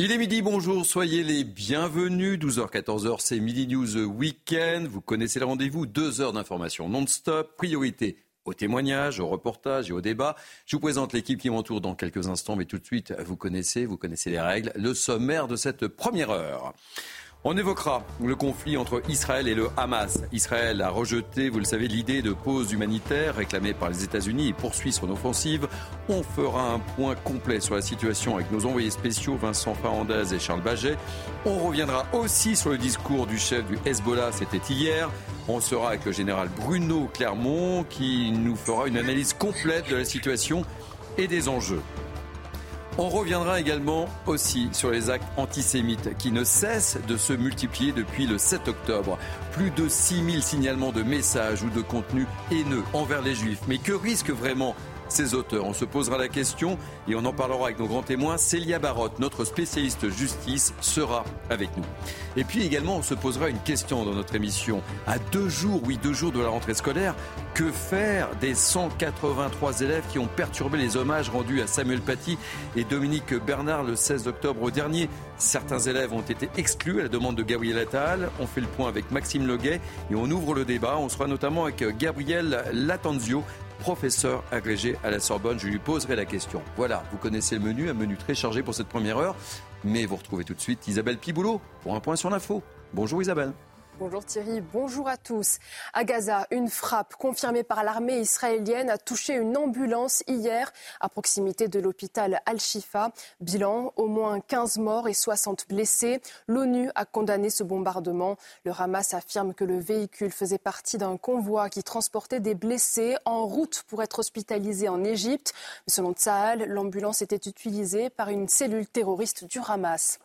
Il est midi, bonjour, soyez les bienvenus. 12h, 14h, c'est Midi News Weekend. Vous connaissez le rendez-vous, deux heures d'information non-stop. Priorité aux témoignages, aux reportages et aux débats. Je vous présente l'équipe qui m'entoure dans quelques instants, mais tout de suite, vous connaissez, vous connaissez les règles. Le sommaire de cette première heure. On évoquera le conflit entre Israël et le Hamas. Israël a rejeté, vous le savez, l'idée de pause humanitaire réclamée par les États-Unis et poursuit son offensive. On fera un point complet sur la situation avec nos envoyés spéciaux Vincent Farandez et Charles Baget. On reviendra aussi sur le discours du chef du Hezbollah, c'était hier. On sera avec le général Bruno Clermont qui nous fera une analyse complète de la situation et des enjeux. On reviendra également aussi sur les actes antisémites qui ne cessent de se multiplier depuis le 7 octobre. Plus de 6000 signalements de messages ou de contenus haineux envers les juifs. Mais que risque vraiment ces auteurs. On se posera la question et on en parlera avec nos grands témoins. Célia Barotte, notre spécialiste justice, sera avec nous. Et puis également, on se posera une question dans notre émission. À deux jours, oui, deux jours de la rentrée scolaire, que faire des 183 élèves qui ont perturbé les hommages rendus à Samuel Paty et Dominique Bernard le 16 octobre dernier? Certains élèves ont été exclus à la demande de Gabriel Attal. On fait le point avec Maxime Leguet et on ouvre le débat. On sera notamment avec Gabriel Latanzio, professeur agrégé à la Sorbonne. Je lui poserai la question. Voilà, vous connaissez le menu, un menu très chargé pour cette première heure. Mais vous retrouvez tout de suite Isabelle Piboulot pour un point sur l'info. Bonjour Isabelle. Bonjour Thierry, bonjour à tous. À Gaza, une frappe confirmée par l'armée israélienne a touché une ambulance hier à proximité de l'hôpital Al-Shifa. Bilan, au moins 15 morts et 60 blessés. L'ONU a condamné ce bombardement. Le Hamas affirme que le véhicule faisait partie d'un convoi qui transportait des blessés en route pour être hospitalisés en Égypte. Selon Tsahal, l'ambulance était utilisée par une cellule terroriste du Hamas.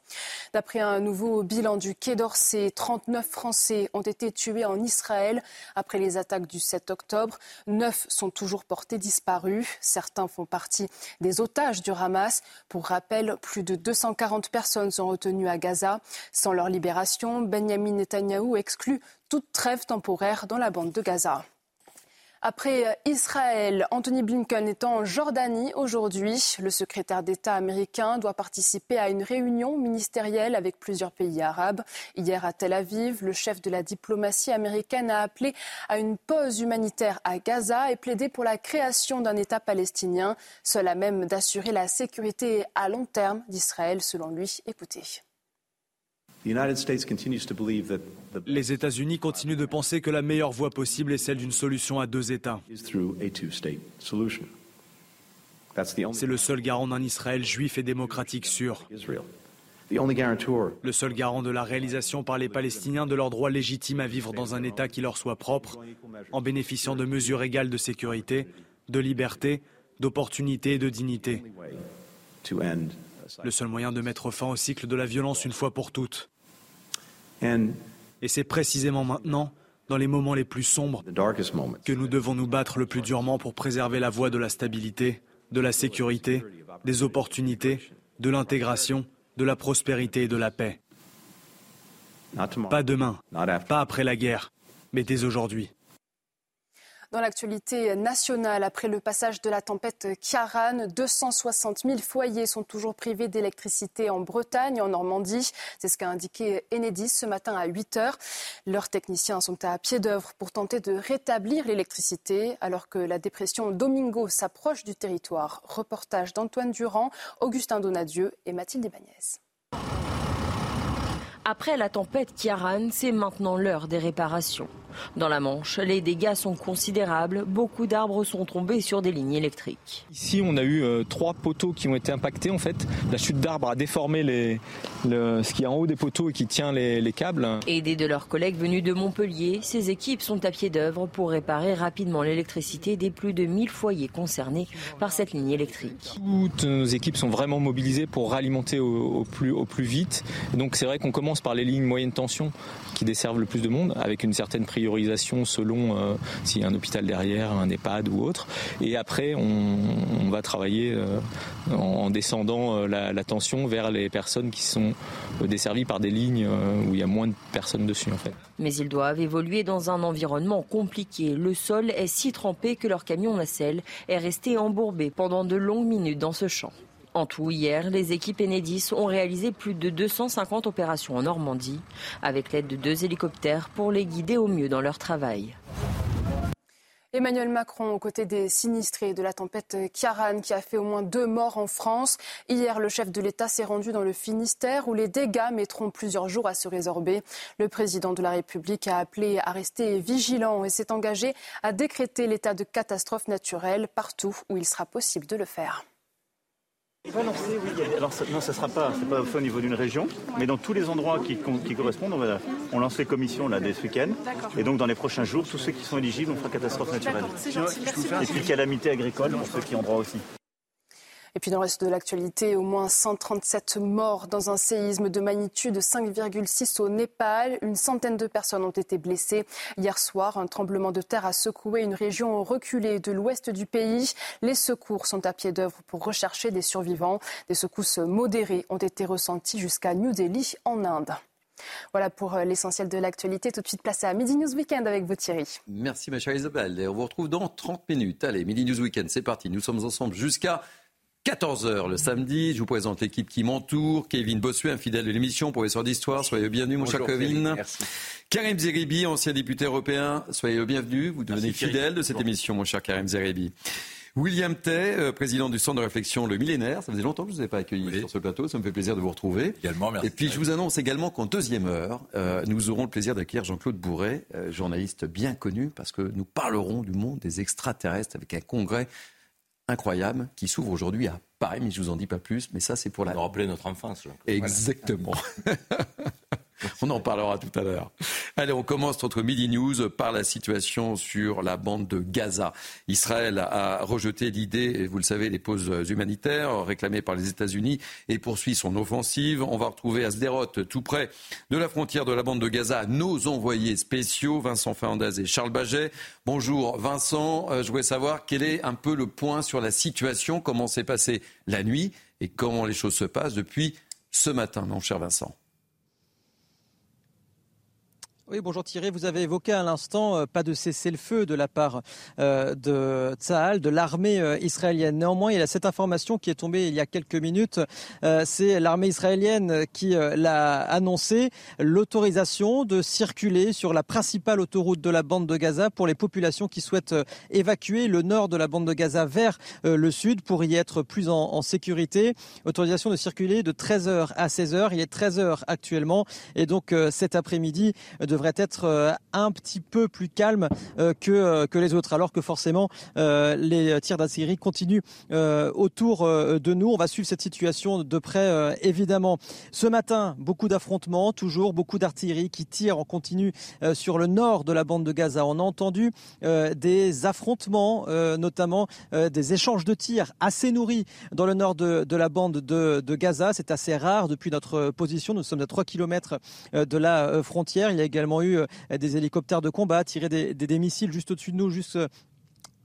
D'après un nouveau bilan du Quai d'Orsay, 39 Français ont été tués en Israël après les attaques du 7 octobre. Neuf sont toujours portés disparus. Certains font partie des otages du Hamas. Pour rappel, plus de 240 personnes sont retenues à Gaza. Sans leur libération, Benjamin Netanyahou exclut toute trêve temporaire dans la bande de Gaza. Après euh, Israël, Anthony Blinken est en Jordanie aujourd'hui. Le secrétaire d'État américain doit participer à une réunion ministérielle avec plusieurs pays arabes. Hier à Tel Aviv, le chef de la diplomatie américaine a appelé à une pause humanitaire à Gaza et plaidé pour la création d'un État palestinien, seul même d'assurer la sécurité à long terme d'Israël, selon lui. Écoutez. Les États-Unis continuent de penser que la meilleure voie possible est celle d'une solution à deux États. C'est le seul garant d'un Israël juif et démocratique sûr. Le seul garant de la réalisation par les Palestiniens de leur droit légitime à vivre dans un État qui leur soit propre, en bénéficiant de mesures égales de sécurité, de liberté, d'opportunité et de dignité. Le seul moyen de mettre fin au cycle de la violence une fois pour toutes. Et c'est précisément maintenant, dans les moments les plus sombres, que nous devons nous battre le plus durement pour préserver la voie de la stabilité, de la sécurité, des opportunités, de l'intégration, de la prospérité et de la paix. Pas demain, pas après la guerre, mais dès aujourd'hui. Dans l'actualité nationale, après le passage de la tempête Kiaran, 260 000 foyers sont toujours privés d'électricité en Bretagne et en Normandie. C'est ce qu'a indiqué Enedis ce matin à 8 heures. Leurs techniciens sont à pied d'œuvre pour tenter de rétablir l'électricité alors que la dépression Domingo s'approche du territoire. Reportage d'Antoine Durand, Augustin Donadieu et Mathilde Ibanez. Après la tempête Kiaran, c'est maintenant l'heure des réparations. Dans la Manche, les dégâts sont considérables. Beaucoup d'arbres sont tombés sur des lignes électriques. Ici, on a eu euh, trois poteaux qui ont été impactés. En fait, la chute d'arbres a déformé les, ce qui est en haut des poteaux et qui tient les, câbles. Aidés de leurs collègues venus de Montpellier, ces équipes sont à pied d'œuvre pour réparer rapidement l'électricité des plus de 1000 foyers concernés par cette ligne électrique. Toutes nos équipes sont vraiment mobilisées pour ralimenter au, plus, au plus vite. donc c'est vrai qu'on commence par les lignes moyenne tension qui desservent le plus de monde avec une certaine prise selon euh, s'il y a un hôpital derrière, un EHPAD ou autre. Et après, on, va travailler euh, en, descendant euh, la, tension vers les personnes qui sont desservies par des lignes où il y a moins de personnes dessus en fait. Mais ils doivent évoluer dans un environnement compliqué. Le sol est si trempé que leur camion nacelle est resté embourbé pendant de longues minutes dans ce champ. En tout, hier, les équipes Enedis ont réalisé plus de 250 opérations en Normandie, avec l'aide de deux hélicoptères pour les guider au mieux dans leur travail. Emmanuel Macron aux côtés des sinistrés de la tempête Kiaran qui a fait au moins deux morts en France. Hier, le chef de l'État s'est rendu dans le Finistère où les dégâts mettront plusieurs jours à se résorber. Le président de la République a appelé à rester vigilant et s'est engagé à décréter l'état de catastrophe naturelle partout où il sera possible de le faire. Oui. Alors, non, ça ne sera pas, c'est pas au niveau d'une région, mais dans tous les endroits qui, correspondent, on, va, on lance les commissions là, dès ce week-end. Et donc, dans les prochains jours, tous ceux qui sont éligibles, on fera catastrophe naturelle. Et puis, calamité agricole pour ceux qui ont droit aussi. Et puis dans le reste de l'actualité, au moins 137 morts dans un séisme de magnitude 5,6 au Népal. Une centaine de personnes ont été blessées. Hier soir, un tremblement de terre a secoué une région reculée de l'ouest du pays. Les secours sont à pied d'œuvre pour rechercher des survivants. Des secousses modérées ont été ressenties jusqu'à New Delhi en Inde. Voilà pour euh, l'essentiel de l'actualité. Tout de suite, place à Midi News Weekend avec vous, Thierry. Merci, ma chère Isabelle. Et on vous retrouve dans 30 minutes. Allez, Midi News Weekend, c'est parti. Nous sommes ensemble jusqu'à 14h le samedi. Je vous présente l'équipe qui m'entoure. Kevin Bossuet, un fidèle de l'émission, professeur d'histoire. Soyez bienvenue, mon cher Kevin. Merci. Karim Zeribi, ancien député européen. Soyez le bienvenu. Vous devenez fidèle de cette émission, mon cher Karim Zeribi. William Tay, euh, président du Centre de réflexion Le Millénaire. Ça faisait longtemps que je ne vous ai pas accueilli sur ce plateau. Ça me fait plaisir de vous retrouver. Également, merci. Et puis, je vous annonce également qu'en deuxième heure, euh, nous aurons le plaisir d'accueillir Jean-Claude Bourret, euh, journaliste bien connu, parce que nous parlerons du monde des extraterrestres avec un congrès incroyable qui s'ouvre aujourd'hui à Paris, mais je vous en dis pas plus. Mais ça, c'est pour la. rappeler notre enfance. Exactement. On en parlera tout à l'heure. Allez, on commence notre Midi News par la situation sur la bande de Gaza. Israël a rejeté l'idée, vous le savez, des pauses humanitaires réclamées par les États-Unis et poursuit son offensive. On va retrouver à Sderot, tout près de la frontière de la bande de Gaza, nos envoyés spéciaux, Vincent Fernandez et Charles Baget. Bonjour Vincent, euh, je voulais savoir quel est un peu le point sur la situation, comment s'est passée la nuit et comment les choses se passent depuis ce matin, mon cher Vincent. Bonjour Thierry. Vous avez évoqué à l'instant euh, pas de cessez-le-feu de la part euh, de Tsahal, de l'armée euh, israélienne. Néanmoins, il y a cette information qui est tombée il y a quelques minutes. C'est l'armée israélienne qui l'a annoncé l'autorisation de circuler sur la principale autoroute de la bande de Gaza pour les populations qui souhaitent évacuer le nord de la bande de Gaza vers le sud pour y être plus en, en sécurité. Autorisation de circuler de 13h à 16h. Il est 13h actuellement et donc cet après-midi devrait être euh, un petit peu plus calme euh, que, euh, que les autres, alors que forcément les tirs d'artillerie continuent autour de nous. On va suivre cette situation de près, évidemment. Ce matin, beaucoup d'affrontements, toujours beaucoup d'artillerie qui tire en continu sur le nord de la bande de Gaza. On a entendu des affrontements, notamment des échanges de tirs assez nourris dans le nord de, de la bande de, de Gaza. C'est assez rare depuis notre position. Nous sommes à 3 km de la frontière. Il y a également eu euh, des hélicoptères de combat, tiré des, des, des missiles juste au-dessus de nous, juste euh,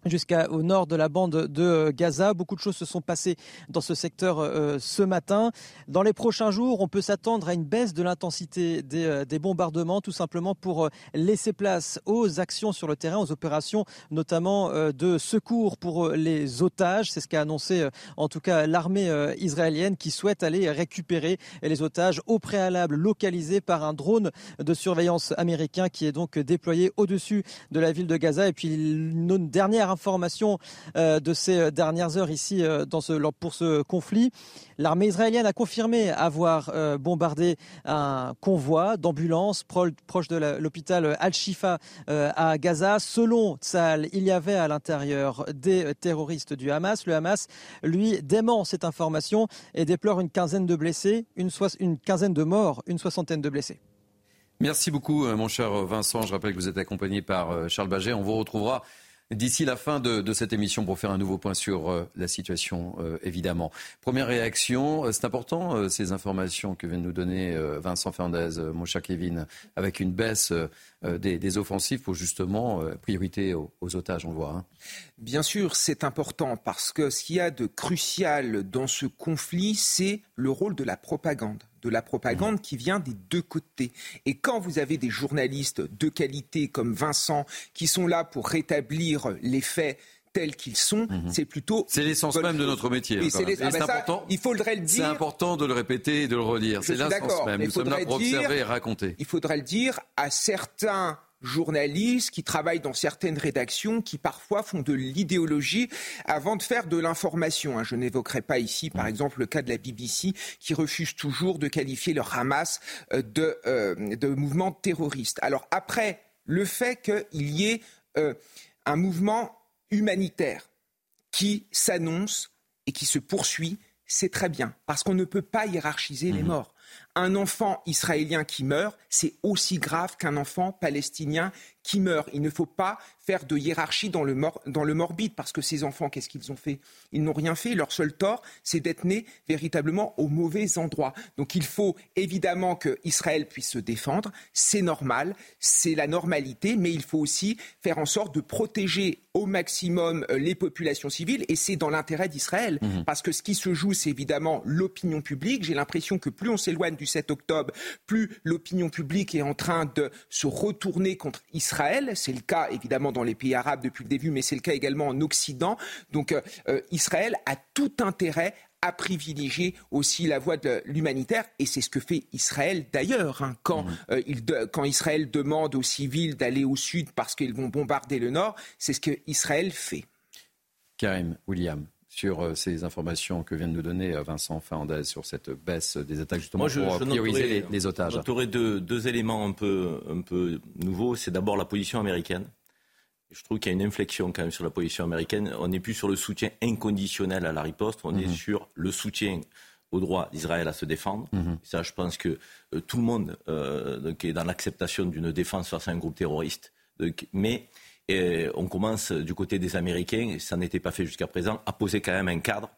jusqu'au nord de la bande de euh, Gaza. Beaucoup de choses se sont passées dans ce secteur euh, ce matin. Dans les prochains jours, on peut s'attendre à une baisse de l'intensité des, euh, des, bombardements, tout simplement pour laisser place aux actions sur le terrain, aux opérations notamment de secours pour les otages. C'est ce qu'a annoncé en tout cas l'armée israélienne qui souhaite aller récupérer les otages au préalable localisés par un drone de surveillance américain qui est donc déployé au-dessus de la ville de Gaza. Et puis une dernière information euh, de ces euh, dernières heures ici euh, dans ce, pour ce conflit. L'armée israélienne a confirmé avoir bombardé un convoi d'ambulances proche de l'hôpital Al-Shifa à Gaza. Selon Tzal, il y avait à l'intérieur des terroristes du Hamas. Le Hamas, lui, dément cette information et déplore une quinzaine de blessés, une, une quinzaine de morts, une soixantaine de blessés. Merci beaucoup, mon cher Vincent. Je rappelle que vous êtes accompagné par Charles Baget. On vous retrouvera d'ici la fin de, cette émission pour faire un nouveau point sur euh, la situation, euh, évidemment. Première réaction, euh, c'est important ces informations que vient de nous donner Vincent Fernandez, mon cher Kevin, avec une baisse des, offensives pour justement priorité aux, otages, on le voit. Hein. Bien sûr, c'est important parce que ce qu'il y a de crucial dans ce conflit, c'est le rôle de la propagande de la propagande qui vient des deux côtés. Et quand vous avez des journalistes de qualité comme Vincent qui sont là pour rétablir les faits tels qu'ils sont, mhm. c'est plutôt. C'est l'essence même de notre métier. c'est ah ben important. Il faudrait le dire. C'est important de le répéter et de le redire. C'est l'essence même. Nous sommes là pour observer et raconter. Il faudrait le dire à certains journalistes qui travaillent dans certaines rédactions qui parfois font de l'idéologie avant de faire de l'information. Hein. Je n'évoquerai pas ici, par exemple, le cas de la BBC qui refuse toujours de qualifier le Hamas euh, de, euh, de mouvement terroriste. Alors après, le fait qu'il y ait euh, un mouvement humanitaire qui s'annonce et qui se poursuit, c'est très bien, parce qu'on ne peut pas hiérarchiser les mmh. morts un enfant israélien qui meurt, c'est aussi grave qu'un enfant palestinien qui meurt. Il ne faut pas faire de hiérarchie dans le, dans le morbide, parce que ces enfants, qu'est-ce qu'ils ont fait? Ils n'ont rien fait. Leur seul tort, c'est d'être nés véritablement au mauvais endroit. Donc il faut évidemment que Israël puisse se défendre. C'est normal, c'est la normalité, mais il faut aussi faire en sorte de protéger au maximum euh, les populations civiles, et c'est dans l'intérêt d'Israël, mmh. parce que ce qui se joue, c'est évidemment l'opinion publique. J'ai l'impression que plus on s'éloigne du 7 octobre, plus l'opinion publique est en train de se retourner contre Israël. C'est le cas évidemment dans les pays arabes depuis le début, mais c'est le cas également en Occident. Donc euh, euh, Israël a tout intérêt à privilégier aussi la voie de l'humanitaire. Et c'est ce que fait Israël d'ailleurs. Hein. quand, mmh. euh, quand Israël demande aux civils d'aller au sud parce qu'ils vont bombarder le nord, c'est ce que Israël fait. Karim, William sur euh, ces informations que vient de nous donner euh, Vincent Fernandez sur cette baisse des attaques justement Moi, je, pour prioriser les, otages. J'aurais deux, deux, éléments un peu, un peu nouveaux. C'est d'abord la position américaine. Je trouve qu'il y a une inflexion quand même sur la position américaine. On n'est plus sur le soutien inconditionnel à la riposte, on est mhm. sur le soutien au droit d'Israël à se défendre. Mhm. Ça, je pense que euh, tout le monde donc, est dans l'acceptation d'une défense face à un groupe terroriste. Donc, mais et on commence du côté des Américains, ça n'était pas fait jusqu'à présent, à poser quand même un cadre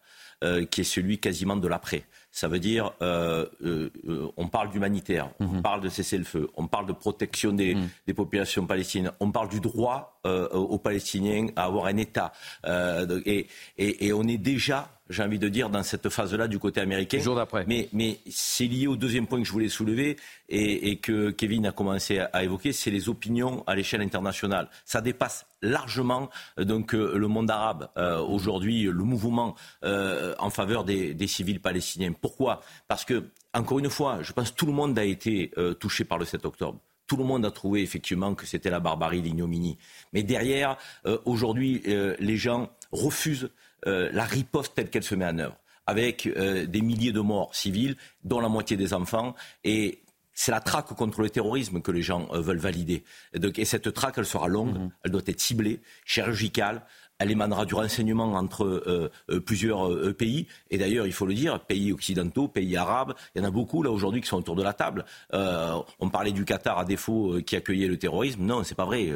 euh, qui est celui quasiment de l'après. Ça veut dire, euh, euh, on parle d'humanitaire, on mhm. parle de cessez-le-feu, on parle de protection des, mhm. des, populations palestiniennes, on parle du droit aux Palestiniens à avoir un État. Et, et, et, on est déjà j'ai envie de dire, dans cette phase-là du côté américain. Jour d'après. Mais, mais c'est lié au deuxième point que je voulais soulever et, et que Kevin a commencé à, évoquer, c'est les opinions à l'échelle internationale. Ça dépasse largement donc le monde arabe aujourd'hui, le mouvement en faveur des, des civils palestiniens. Pourquoi? Parce que, encore une fois, je pense que tout le monde a été euh, touché par le 7 octobre. Tout le monde a trouvé effectivement que c'était la barbarie, l'ignominie. Mais derrière, euh, aujourd'hui, euh, les gens refusent la riposte telle qu'elle se met en œuvre, avec des milliers de morts civiles, dont la moitié des enfants, et c'est la traque contre le terrorisme que les gens veulent valider. Et, cette traque, elle sera longue, mmh. elle doit être ciblée, chirurgicale, elle émanera du renseignement entre euh, euh, plusieurs euh, pays. Et d'ailleurs, il faut le dire, pays occidentaux, pays arabes, il y en a beaucoup là aujourd'hui qui sont autour de la table. on parlait du Qatar à défaut qui accueillait le terrorisme. Non, c'est pas vrai.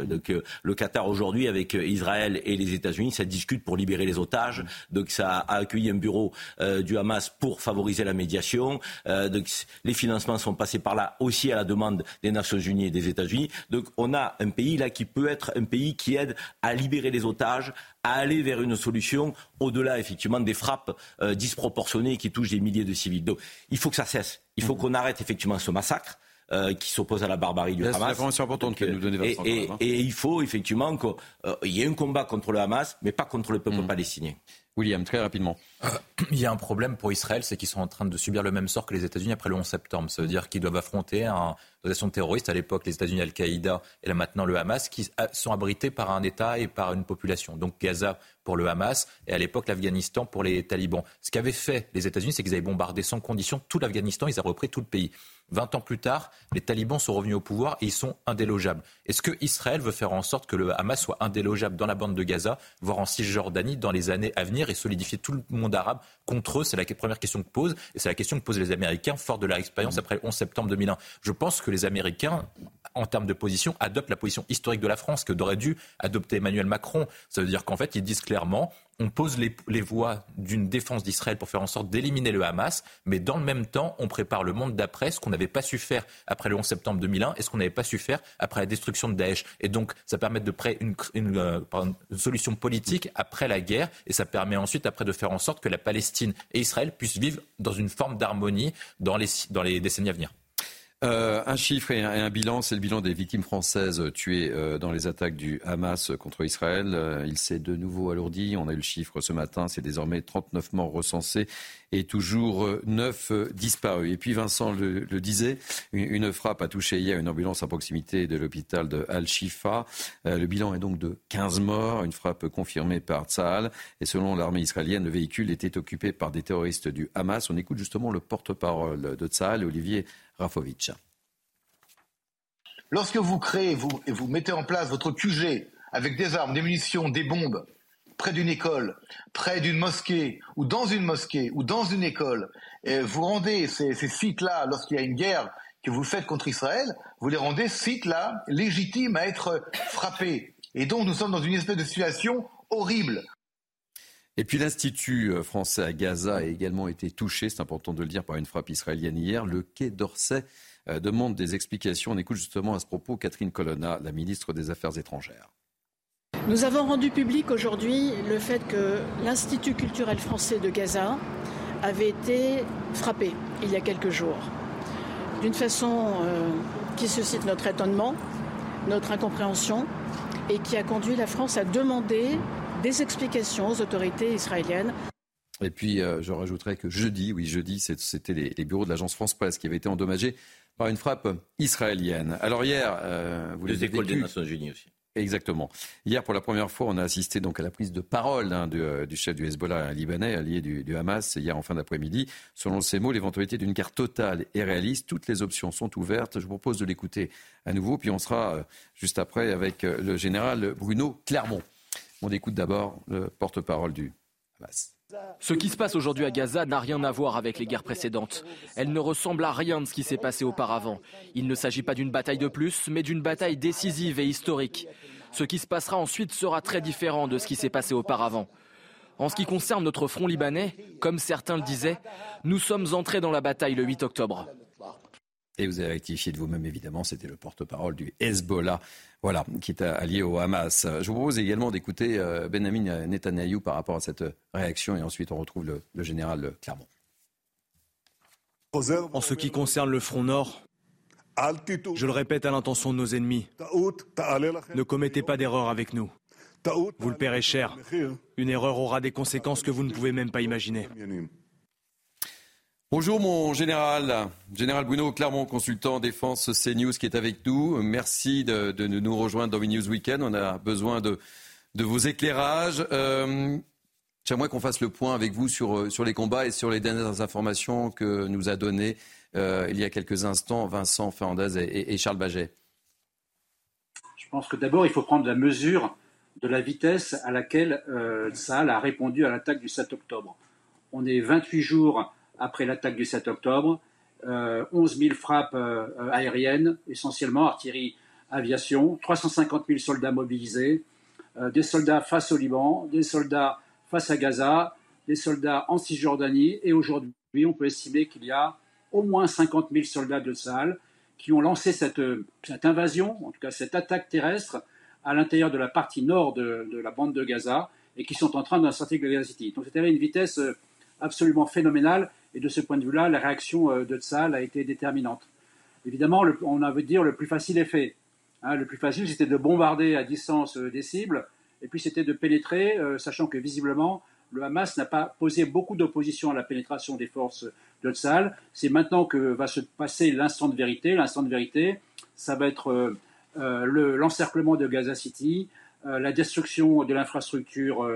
Le Qatar aujourd'hui avec Israël et les États-Unis, ça discute pour libérer les otages. Donc ça a accueilli un bureau du Hamas pour favoriser la médiation. les financements sont passés par là aussi à la demande des Nations Unies et des États-Unis. Donc on a un pays là qui peut être un pays qui aide à libérer les otages, à aller vers une solution au-delà effectivement des frappes euh, disproportionnées qui touchent des milliers de civils. Donc il faut que ça cesse. Il faut mmh. qu'on arrête effectivement ce massacre. Euh, qui s'oppose à la barbarie du Hamas. C'est importante que nous donner et, et, hein. et, il faut effectivement qu'il euh, y ait un combat contre le Hamas, mais pas contre le peuple mmh. palestinien. William, très rapidement. Il y a un problème pour Israël, c'est qu'ils sont en train de subir le même sort que les États-Unis après le 11 septembre. Ça veut dire qu'ils doivent affronter une organisation terroriste, à l'époque les États-Unis, Al-Qaïda et là maintenant le Hamas, qui sont abrités par un État et par une population. Donc Gaza pour le Hamas et à l'époque l'Afghanistan pour les talibans. Ce qu'avaient fait les États-Unis, c'est qu'ils avaient bombardé sans condition tout l'Afghanistan, ils avaient repris tout le pays. 20 ans plus tard, les talibans sont revenus au pouvoir et ils sont indélogeables. Est-ce que Israël veut faire en sorte que le Hamas soit indélogeable dans la bande de Gaza, voire en Cisjordanie dans les années à venir et solidifier tout le monde arabe contre eux? C'est la première question que pose et c'est la question que posent les Américains, fort de leur expérience après le 11 septembre 2001. Je pense que les Américains, en termes de position, adoptent la position historique de la France que d'aurait dû adopter Emmanuel Macron. Ça veut dire qu'en fait, ils disent clairement on pose les, voies d'une défense d'Israël pour faire en sorte d'éliminer le Hamas, mais dans le même temps, on prépare le monde d'après, ce qu'on n'avait pas su faire après le 11 septembre 2001 et ce qu'on n'avait pas su faire après la destruction de Daesh. Et donc, ça permet de une, euh, une, solution politique après la guerre, et ça permet ensuite, après, de faire en sorte que la Palestine et Israël puissent vivre dans une forme d'harmonie dans les décennies à venir. Euh, un chiffre et un, bilan, c'est le bilan des victimes françaises tuées euh, dans les attaques du Hamas contre Israël. Euh, il s'est de nouveau alourdi. On a eu le chiffre ce matin. C'est désormais 39 morts recensés et toujours 9 disparus. Et puis Vincent le, disait, une, frappe a touché hier une ambulance à proximité de l'hôpital de Al-Shifa. le bilan est donc de 15 morts, une frappe confirmée par Tsahal. Et selon l'armée israélienne, le véhicule était occupé par des terroristes du Hamas. On écoute justement le porte-parole de Tsahal, Olivier Rafovic. Lorsque vous créez vous, et vous mettez en place votre QG avec des armes, des munitions, des bombes, près d'une école, près d'une mosquée, ou dans une mosquée, ou dans une école, vous rendez ces, sites-là, lorsqu'il y a une guerre que vous faites contre Israël, vous les rendez sites-là légitimes à être frappés. Et donc nous sommes dans une espèce de situation horrible. Et puis l'Institut euh, français à Gaza a également été touché, c'est important de le dire, par une frappe israélienne hier. Le Quai d'Orsay euh, demande des explications. On écoute justement à ce propos Catherine Colonna, la ministre des Affaires étrangères. Nous avons rendu public aujourd'hui le fait que l'Institut culturel français de Gaza avait été frappé il y a quelques jours, d'une façon euh, qui suscite notre étonnement, notre incompréhension, et qui a conduit la France à demander des explications aux autorités israéliennes. Et puis, euh, je rajouterais que jeudi, oui, jeudi, c'était les, bureaux de l'agence France Presse qui avaient été endommagés par une frappe israélienne. Alors hier, euh, vous les, les écoles des Nations Unies aussi. Exactement. Hier, pour la première fois, on a assisté donc à la prise de parole hein, euh, du, chef du Hezbollah libanais, allié du, du Hamas, hier en fin d'après-midi. Selon ses mots, l'éventualité d'une guerre totale et réaliste, toutes les options sont ouvertes. Je vous propose de l'écouter à nouveau, puis on sera juste après avec le général Bruno Clermont. On écoute d'abord le porte-parole du Hamas. Ce qui se passe aujourd'hui à Gaza n'a rien à voir avec les guerres précédentes. Elle ne ressemble à rien de ce qui s'est passé auparavant. Il ne s'agit pas d'une bataille de plus, mais d'une bataille décisive et historique. Ce qui se passera ensuite sera très différent de ce qui s'est passé auparavant. En ce qui concerne notre front libanais, comme certains le disaient, nous sommes entrés dans la bataille le 8 octobre. Et vous avez rectifié de vous-même, évidemment, c'était le porte-parole du Hezbollah, voilà, qui est allié au Hamas. Je vous propose également d'écouter euh, Benjamin Netanyahou par rapport à cette réaction, et ensuite on retrouve le, le général Clermont. En ce qui concerne le front nord, je le répète à l'intention de nos ennemis, ne commettez pas d'erreur avec nous. Vous le paierez cher. Une erreur aura des conséquences que vous ne pouvez même pas imaginer. Bonjour mon général, général Bruno Clermont, consultant défense CNews qui est avec nous. Merci de, nous rejoindre dans News Weekend. On a besoin de, vos éclairages. Euh, j'aimerais qu'on fasse le point avec vous sur, sur les combats et sur les dernières informations que nous a données euh, il y a quelques instants Vincent Fernandez et, Charles Baget. Je pense que d'abord il faut prendre la mesure de la vitesse à laquelle euh, a répondu à l'attaque du 7 octobre. On est 28 jours après l'attaque du 7 octobre. 11 euh, 000 frappes euh, aériennes, essentiellement artillerie, aviation, 350 000 soldats mobilisés, euh, des soldats face au Liban, des soldats face à Gaza, des soldats en Cisjordanie, et aujourd'hui, on peut estimer qu'il y a au moins 50 000 soldats de Sahel qui ont lancé cette, invasion, en tout cas cette attaque terrestre, à l'intérieur de la partie nord de, la bande de Gaza, et qui sont en train d'insortir Gaza City. Donc c'était une vitesse absolument phénoménale et de ce point de vue-là, la réaction euh, de Tsahal a été déterminante. Évidemment, on a de dire le plus facile est fait. Hein, le plus facile, c'était de bombarder à distance euh, des cibles, et puis c'était de pénétrer, euh, sachant que visiblement, le Hamas n'a pas posé beaucoup d'opposition à la pénétration des forces de Tsahal. C'est maintenant que va se passer l'instant de vérité. L'instant de vérité, ça va être l'encerclement de Gaza City, la destruction de l'infrastructure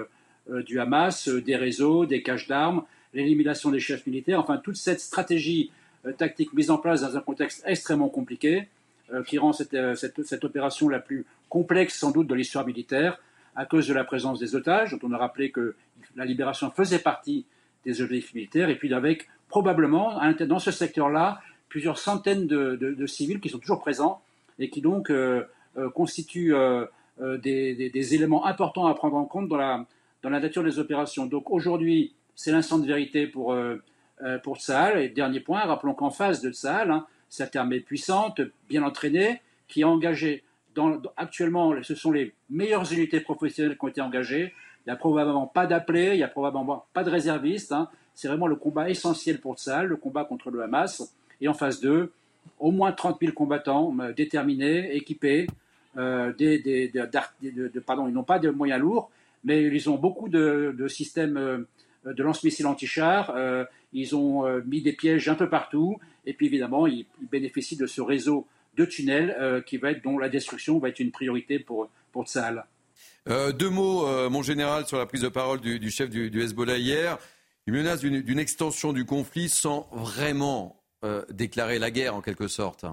du Hamas, des réseaux, des caches d'armes, l'élimination des chefs militaires, enfin toute cette stratégie euh, tactique mise en place dans un contexte extrêmement compliqué, euh, qui rend euh, cette, cette, opération la plus complexe sans doute de l'histoire militaire, à cause de la présence des otages, dont on a rappelé que la libération faisait partie des objectifs militaires, et puis avec probablement dans ce secteur-là plusieurs centaines de, civils qui sont toujours présents et qui donc constituent des, des, éléments importants à prendre en compte dans la, dans la nature des opérations. Donc aujourd'hui, c'est l'instant de vérité pour, euh, euh, pour. Et dernier point, rappelons qu'en face de Tsahal, hein, cette armée puissante, bien entraînée, qui est engagée actuellement, ce sont les meilleures unités professionnelles qui ont été engagées. Il n'y a probablement pas d'appelés, il n'y a probablement pas de réservistes. Hein. C'est vraiment le combat essentiel pour Tsahal, le combat contre le Hamas. Et en phase 2, au moins 30 000 combattants déterminés, équipés, des, pardon, ils n'ont pas de moyens lourds, mais ils ont beaucoup de, systèmes de lance-missiles anti-chars. ils ont mis des pièges un peu partout. Et puis évidemment, ils, bénéficient de ce réseau de tunnels qui va être, dont la destruction va être une priorité pour, pour Tsahal. Euh, deux mots, euh, mon général, sur la prise de parole du, chef du, Hezbollah hier. Il menace d'une extension du conflit sans vraiment euh, déclarer la guerre, en quelque sorte.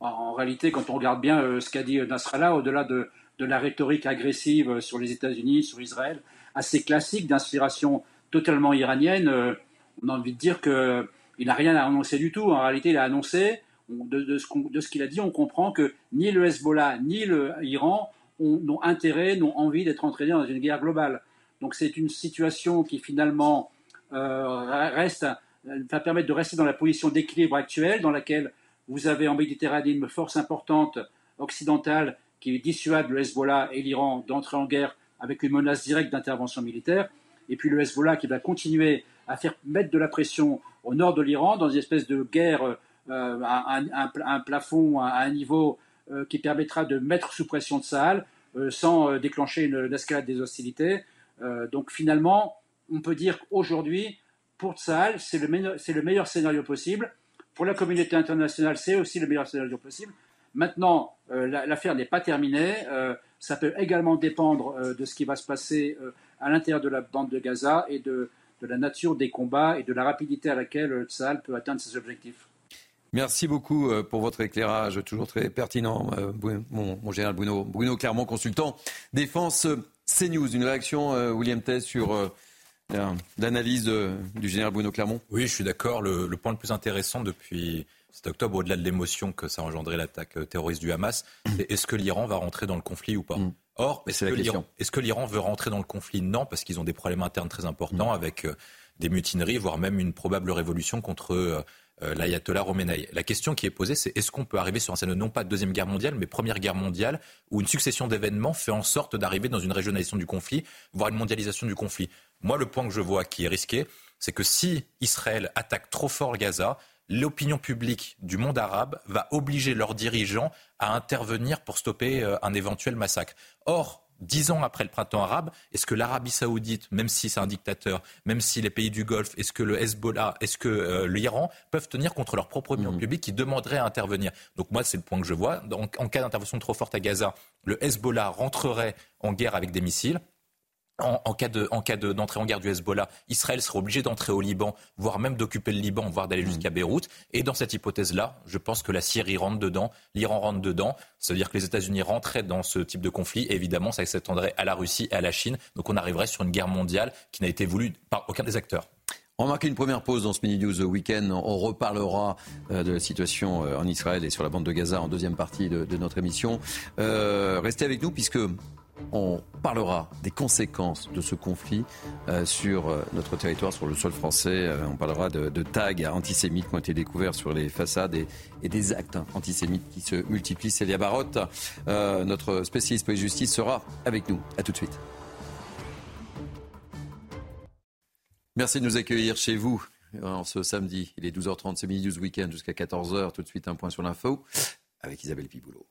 En réalité, quand on regarde bien ce qu'a dit Nasrallah, au-delà de, la rhétorique agressive sur les États-Unis, sur Israël, assez classique, d'inspiration totalement iranienne, on a envie de dire qu'il n'a rien à annoncer du tout. En réalité, il a annoncé, de, ce qu'il a dit, on comprend que ni le Hezbollah ni l'Iran ont, intérêt, n'ont envie d'être entraînés dans une guerre globale. Donc c'est une situation qui finalement euh, reste, va permettre de rester dans la position d'équilibre actuelle dans laquelle vous avez en Méditerranée une force importante occidentale qui dissuade le Hezbollah et l'Iran d'entrer en guerre avec une menace directe d'intervention militaire, et puis le Hezbollah qui va continuer à faire mettre de la pression au nord de l'Iran dans une espèce de guerre euh, à, un, plafond, à un niveau euh, qui permettra de mettre sous pression de Sahel euh, sans déclencher une, escalade des hostilités. donc finalement, on peut dire qu'aujourd'hui, pour Sahel, c'est le, meilleur scénario possible. Pour la communauté internationale, c'est aussi le meilleur scénario possible. Maintenant, l'affaire n'est pas terminée. Ça peut également dépendre de ce qui va se passer à l'intérieur de la bande de Gaza et de, de, la nature des combats et de la rapidité à laquelle Sahel peut atteindre ses objectifs. Merci beaucoup euh, pour votre éclairage, toujours très pertinent, euh, mon, général Bruno. Bruno Clermont, consultant défense CNews. Une réaction, euh, William Tess, sur l'analyse du général Bruno Clermont? Oui, je suis d'accord. Le, point le plus intéressant depuis cet octobre, au-delà de l'émotion que ça a engendré l'attaque terroriste du Hamas, c'est est-ce que l'Iran va rentrer dans le conflit ou pas mm. Or, est-ce que l'Iran veut rentrer dans le conflit? Non, parce qu'ils ont des problèmes internes très importants mm. avec des mutineries, voire même une probable révolution contre euh, l'ayatollah Khomeini. La question qui est posée, c'est est-ce qu'on peut arriver sur un scénario non pas de deuxième guerre mondiale, mais première guerre mondiale, où une succession d'événements fait en sorte d'arriver dans une régionalisation du conflit, voire une mondialisation du conflit? Moi, le point que je vois qui est risqué, c'est que si Israël attaque trop fort Gaza, l'opinion publique du monde arabe va obliger leurs dirigeants à intervenir pour stopper euh, un éventuel massacre. Or, dix ans après le printemps arabe, est-ce que l'Arabie saoudite, même si c'est un dictateur, même si les pays du Golfe, est-ce que le Hezbollah, est-ce que euh, l'Iran peuvent tenir contre leur propre opinion mmh. publique qui demanderait à intervenir? Donc moi, c'est le point que je vois. Donc, en cas d'intervention trop forte à Gaza, le Hezbollah rentrerait en guerre avec des missiles en, cas de, en cas d'entrée en guerre du Hezbollah, Israël serait obligé d'entrer au Liban, voire même d'occuper le Liban, voire d'aller jusqu'à mm. Beyrouth. Et dans cette hypothèse-là, je pense que la Syrie rentre dedans, l'Iran rentre dedans. Ça veut dire que les États-Unis rentraient dans ce type de conflit. Et évidemment, ça s'étendrait à la Russie et à la Chine. Donc on arriverait sur une guerre mondiale qui n'a été voulue par aucun des acteurs. On va marquer une première pause dans ce Mini News Weekend. On reparlera euh, de la situation euh, en Israël et sur la bande de Gaza en deuxième partie de, notre émission. Euh, restez avec nous puisque on parlera des conséquences de ce conflit euh, sur euh, notre territoire, sur le sol français. Euh, on parlera de, tags antisémites qui ont été découverts sur les façades et, des actes antisémites qui se multiplient. Célia Barotte, notre spécialiste police justice, sera avec nous. A tout de suite. Merci de nous accueillir chez vous ce samedi. Il est 12h30, c'est midi 12 week-end jusqu'à 14h. Tout de suite, un point sur l'info avec Isabelle Piboulot.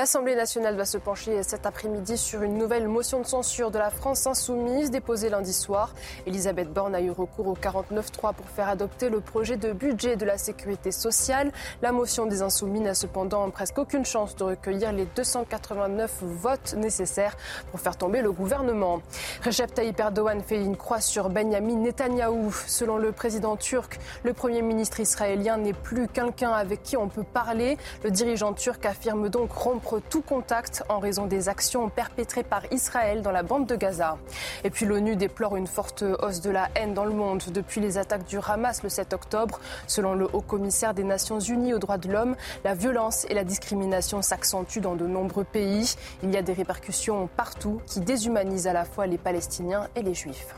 L'Assemblée nationale va se pencher cet après-midi sur une nouvelle motion de censure de la France insoumise déposée lundi soir. Elisabeth Borne a eu recours au 49-3 pour faire adopter le projet de budget de la sécurité sociale. La motion des insoumis n'a cependant presque aucune chance de recueillir les 289 votes nécessaires pour faire tomber le gouvernement. Recep Tayyip Erdogan fait une croix sur Benjamin Netanyahou. Selon le président turc, le premier ministre israélien n'est plus quelqu'un avec qui on peut parler. Le dirigeant turc affirme donc rompre tout contact en raison des actions perpétrées par Israël dans la bande de Gaza. Et puis l'ONU déplore une forte hausse de la haine dans le monde depuis les attaques du Hamas le 7 octobre. Selon le haut commissaire des Nations Unies aux droits de l'homme, la violence et la discrimination s'accentuent dans de nombreux pays. Il y a des répercussions partout qui déshumanisent à la fois les Palestiniens et les Juifs.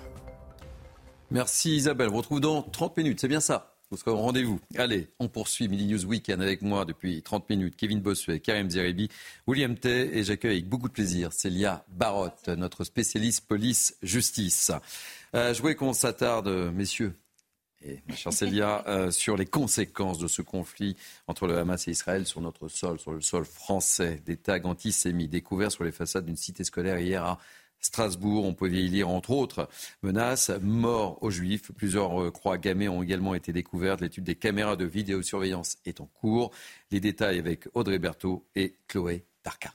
Merci Isabelle. On vous retrouve dans 30 minutes, c'est bien ça au rendez-vous. Allez, on poursuit Mini News Weekend avec moi depuis 30 minutes. Kevin Bossuet, Karim Zeribi, William Tay et j'accueille avec beaucoup de plaisir Célia Barotte, notre spécialiste police-justice. Euh, je voulais qu'on s'attarde, messieurs, Et ma chère Célia, euh, sur les conséquences de ce conflit entre le Hamas et Israël sur notre sol, sur le sol français, des tags antisémites découverts sur les façades d'une cité scolaire hier à Strasbourg. On peut y lire entre autres menaces, mort aux juifs. Plusieurs euh, croix gammées ont également été découvertes. L'étude des caméras de vidéosurveillance est en cours. Les détails avec Audrey Berthaud et Chloé Darca.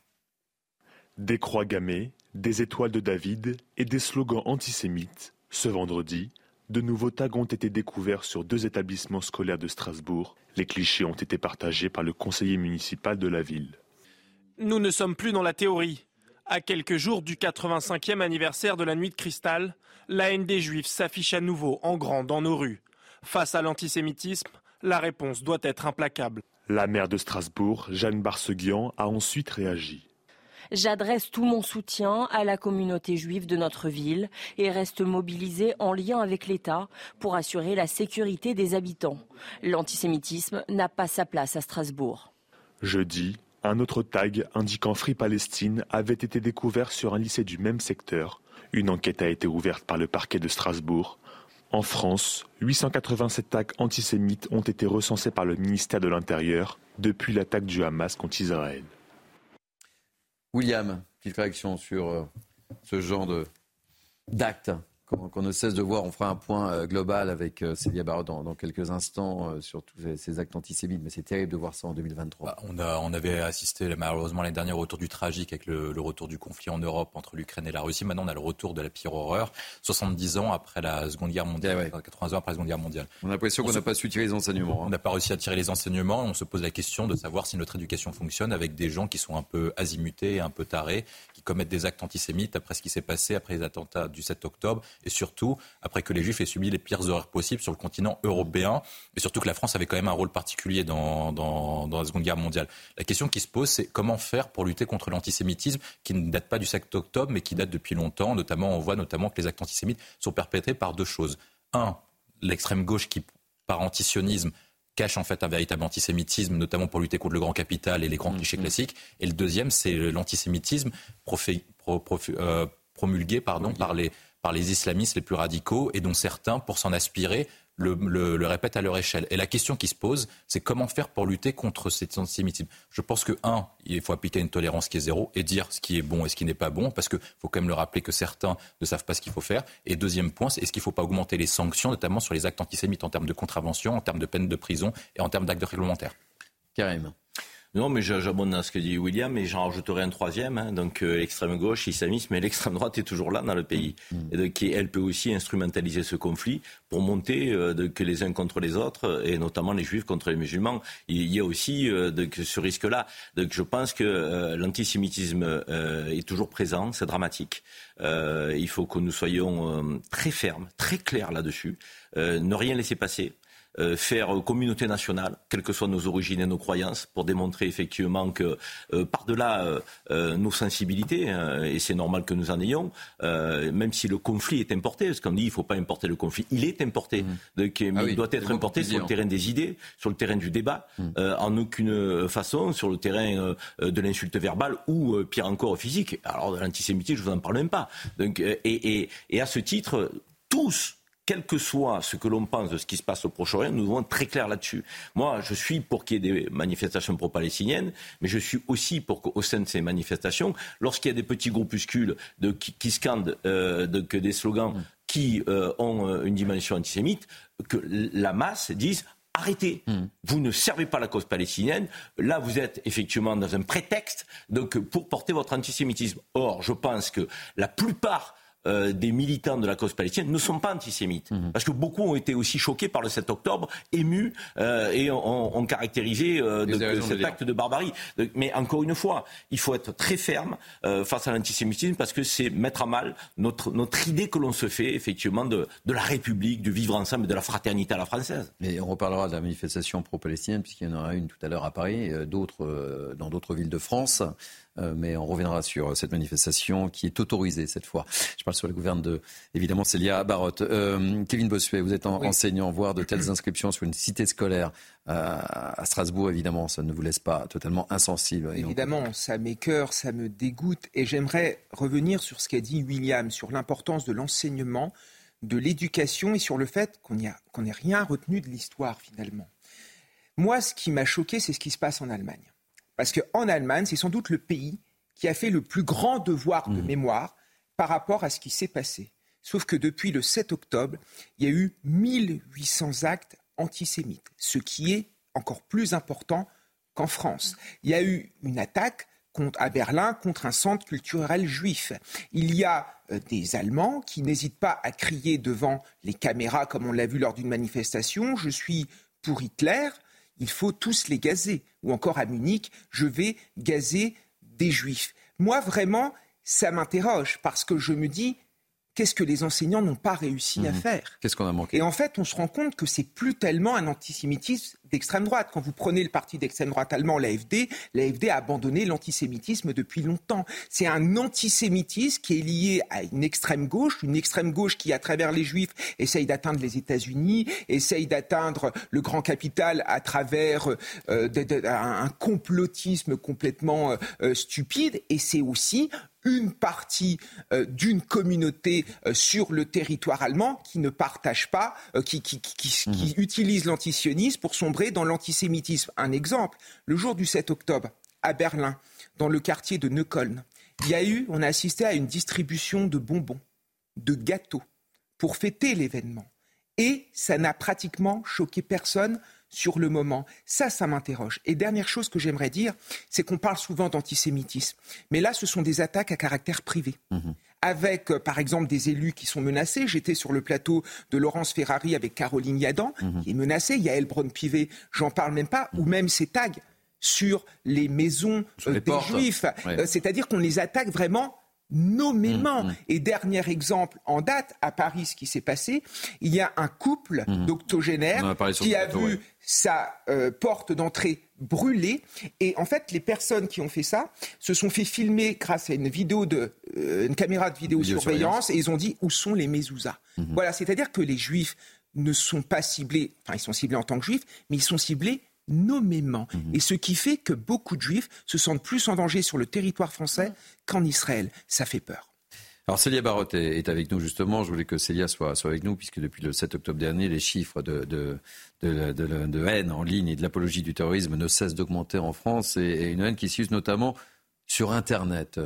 Des croix gammées, des étoiles de David et des slogans antisémites. Ce vendredi, de nouveaux tags ont été découverts sur deux établissements scolaires de Strasbourg. Les clichés ont été partagés par le conseiller municipal de la ville. Nous ne sommes plus dans la théorie. À quelques jours du 85e anniversaire de la nuit de cristal, la haine des juifs s'affiche à nouveau en grand dans nos rues. Face à l'antisémitisme, la réponse doit être implacable. La maire de Strasbourg, Jeanne Barseguian, a ensuite réagi. J'adresse tout mon soutien à la communauté juive de notre ville et reste mobilisée en lien avec l'État pour assurer la sécurité des habitants. L'antisémitisme n'a pas sa place à Strasbourg. Jeudi, un autre tag indiquant Free Palestine avait été découvert sur un lycée du même secteur. Une enquête a été ouverte par le parquet de Strasbourg. En France, 887 tags antisémites ont été recensés par le ministère de l'Intérieur depuis l'attaque du Hamas contre Israël. William, petite réaction sur euh, ce genre d'actes qu'on ne cesse de voir. On fera un point euh, global avec euh, Célia Barrot dans, quelques instants euh, sur tous ces actes antisémites, mais c'est terrible de voir ça en 2023. Bah, on, a, on avait assisté malheureusement l'année dernière au retour du tragique avec le, retour du conflit en Europe entre l'Ukraine et la Russie. Maintenant, on a le retour de la pire horreur, 70 ans après la Seconde Guerre mondiale, 80 ans après la Seconde Guerre mondiale. On a l'impression qu'on n'a pas su tirer les enseignements. Hein. On n'a pas réussi à tirer les enseignements. On se pose la question de savoir si notre éducation fonctionne avec des gens qui sont un peu azimutés, un peu tarés, qui commettent des actes antisémites après ce qui s'est passé après les attentats du 7 octobre et surtout après que les Juifs aient subi les pires horreurs possibles sur le continent européen, et surtout que la France avait quand même un rôle particulier dans, dans, la Seconde Guerre mondiale. La question qui se pose, c'est comment faire pour lutter contre l'antisémitisme qui ne date pas du 7 octobre, mais qui date depuis longtemps. Notamment, on voit notamment que les actes antisémites sont perpétrés par deux choses. Un, l'extrême gauche qui, par antisionisme, cache en fait un véritable antisémitisme, notamment pour lutter contre le grand capital et les grands mmh, clichés mmh. classiques. Et le deuxième, c'est l'antisémitisme euh, promulgué pardon, par les par les islamistes les plus radicaux et dont certains, pour s'en aspirer, le, répètent à leur échelle. Et la question qui se pose, c'est comment faire pour lutter contre cet antisémitisme. Je pense que, un, il faut appliquer une tolérance qui est zéro et dire ce qui est bon et ce qui n'est pas bon, parce qu'il faut quand même le rappeler que certains ne savent pas ce qu'il faut faire. Et deuxième point, est-ce qu'il ne faut pas augmenter les sanctions, notamment sur les actes antisémites en termes de contravention, en termes de peine de prison et en termes d'actes réglementaires Karim. Non, mais j'abonde à ce que dit William, et j'en rajouterai un troisième. Hein. donc euh, l'extrême gauche, l'islamisme, mais l'extrême droite est toujours là dans le pays. Mm. Et donc, elle peut aussi instrumentaliser ce conflit pour monter euh, que les uns contre les autres, et notamment les juifs contre les musulmans. Il y a aussi euh, ce risque-là. Donc je pense que l'antisémitisme est toujours présent, c'est dramatique. il faut que nous soyons très fermes, très clairs là-dessus, ne rien laisser passer. Euh, faire communauté nationale, quelles que soient nos origines et nos croyances, pour démontrer effectivement que euh, par-delà euh, nos sensibilités, et c'est normal que nous en ayons, même si le conflit est importé, parce qu'on dit il ne faut pas importer le conflit, il est importé, mmh. mais ah il doit être importé sur le terrain des idées, sur le terrain du débat, mmh. en aucune façon sur le terrain de l'insulte verbale ou pire encore physique. Alors de l'antisémitisme, je vous en parle même pas. Donc, et, et, et à ce titre, tous quel que soit ce que l'on pense de ce qui se passe au Proche-Orient, nous devons être très clairs là-dessus. Moi, je suis pour qu'il y ait des manifestations pro-palestiniennes, mais je suis aussi pour qu'au sein de ces manifestations, lorsqu'il y a des petits groupuscules de, qui, scandent euh, des slogans mm. qui euh, ont euh, une dimension antisémite, que la masse dise arrêtez. Mm. Vous ne servez pas la cause palestinienne. Là, vous êtes effectivement dans un prétexte donc, pour porter votre antisémitisme. Or, je pense que la plupart euh, des militants de la cause palestinienne ne sont pas antisémites. Mhm. Parce que beaucoup ont été aussi choqués par le 7 octobre, émus euh, et ont, caractérisé euh, cet acte de barbarie. Mais encore une fois, il faut être très ferme face à l'antisémitisme parce que c'est mettre à mal notre, notre idée que l'on se fait effectivement de, de la République, du vivre ensemble et de la fraternité à la française. Mais on reparlera de la manifestation pro-palestinienne puisqu'il y en aura une tout à l'heure à Paris, d'autres dans d'autres villes de France. Euh, mais on reviendra sur cette manifestation qui est autorisée cette fois. Je parle sur le gouvernement de, évidemment, Célia Barotte. Euh, Kevin Bossuet, vous êtes enseignant, voir de telles inscriptions sur une cité scolaire euh, à Strasbourg, évidemment, ça ne vous laisse pas totalement insensible. Évidemment, ça m'écœure, ça me dégoûte. Et j'aimerais revenir sur ce qu'a dit William, sur l'importance de l'enseignement de l'éducation et sur le fait qu'on n'ait rien retenu de l'histoire finalement. Moi, ce qui m'a choqué, c'est ce qui se passe en Allemagne. Parce qu'en Allemagne, c'est sans doute le pays qui a fait le plus grand devoir de mmh. mémoire par rapport à ce qui s'est passé. Sauf que depuis le 7 octobre, il y a eu 1800 actes antisémites, ce qui est encore plus important qu'en France. Il y a eu une attaque à Berlin contre un centre culturel juif. Il y a euh, des Allemands qui n'hésitent pas à crier devant les caméras, comme on l'a vu lors d'une manifestation, je suis pour Hitler, il faut tous les gazer. Ou encore à Munich, je vais gazer des juifs. Moi, vraiment, ça m'interroge parce que je me dis, qu'est-ce que les enseignants n'ont pas réussi à mhm. faire? Qu'est-ce qu'on a manqué? Et en fait, on se rend compte que c'est plus tellement un antisémitisme d'extrême droite. Quand vous prenez le parti d'extrême droite allemand, l'AFD, l'AFD a abandonné l'antisémitisme depuis longtemps. C'est un antisémitisme qui est lié à une extrême gauche, une extrême gauche qui, à travers les juifs, essaye d'atteindre les États-Unis, essaye d'atteindre le grand capital à travers euh, un complotisme complètement euh, euh, stupide. Et c'est aussi une partie euh, d'une communauté euh, sur le territoire allemand qui ne partage pas, euh, qui, mhm. utilise l'antisionisme pour dans l'antisémitisme. Un exemple, le jour du 7 octobre, à Berlin, dans le quartier de Neukölln, il y a eu, on a assisté à une distribution de bonbons, de gâteaux, pour fêter l'événement. Et ça n'a pratiquement choqué personne sur le moment. Ça, ça m'interroge. Et dernière chose que j'aimerais dire, c'est qu'on parle souvent d'antisémitisme. Mais là, ce sont des attaques à caractère privé. Mhm. Avec, euh, par exemple, des élus qui sont menacés. J'étais sur le plateau de Laurence Ferrari avec Caroline Yadan, mhm. qui est menacée. Il y a Elbron Pivet, j'en parle même pas. Ou même ces tags sur les maisons euh, des Juifs. Euh, c'est-à-dire qu'on les attaque vraiment nommément. Mmh, mmh. Et dernier exemple en date, à Paris, ce qui s'est passé, il y a un couple mmh. d'octogénaires qui a vu sa euh, porte d'entrée brûlée. Et en fait, les personnes qui ont fait ça se sont fait filmer grâce à une vidéo de, euh, une caméra de vidéosurveillance et ils ont dit où sont les mezuzahs. Voilà, c'est-à-dire que les juifs ne sont pas ciblés, enfin ils sont ciblés en tant que juifs, mais ils sont ciblés nommément. Mhm. Et ce qui fait que beaucoup de juifs se sentent plus en danger sur le territoire français qu'en Israël. Ça fait peur. Alors Célia Barotte est, avec nous justement. Je voulais que Célia soit, avec nous puisque depuis le 7 octobre dernier, les chiffres de, de, de, haine en ligne et de l'apologie du terrorisme ne cessent d'augmenter en France et, une haine qui s'use notamment sur Internet.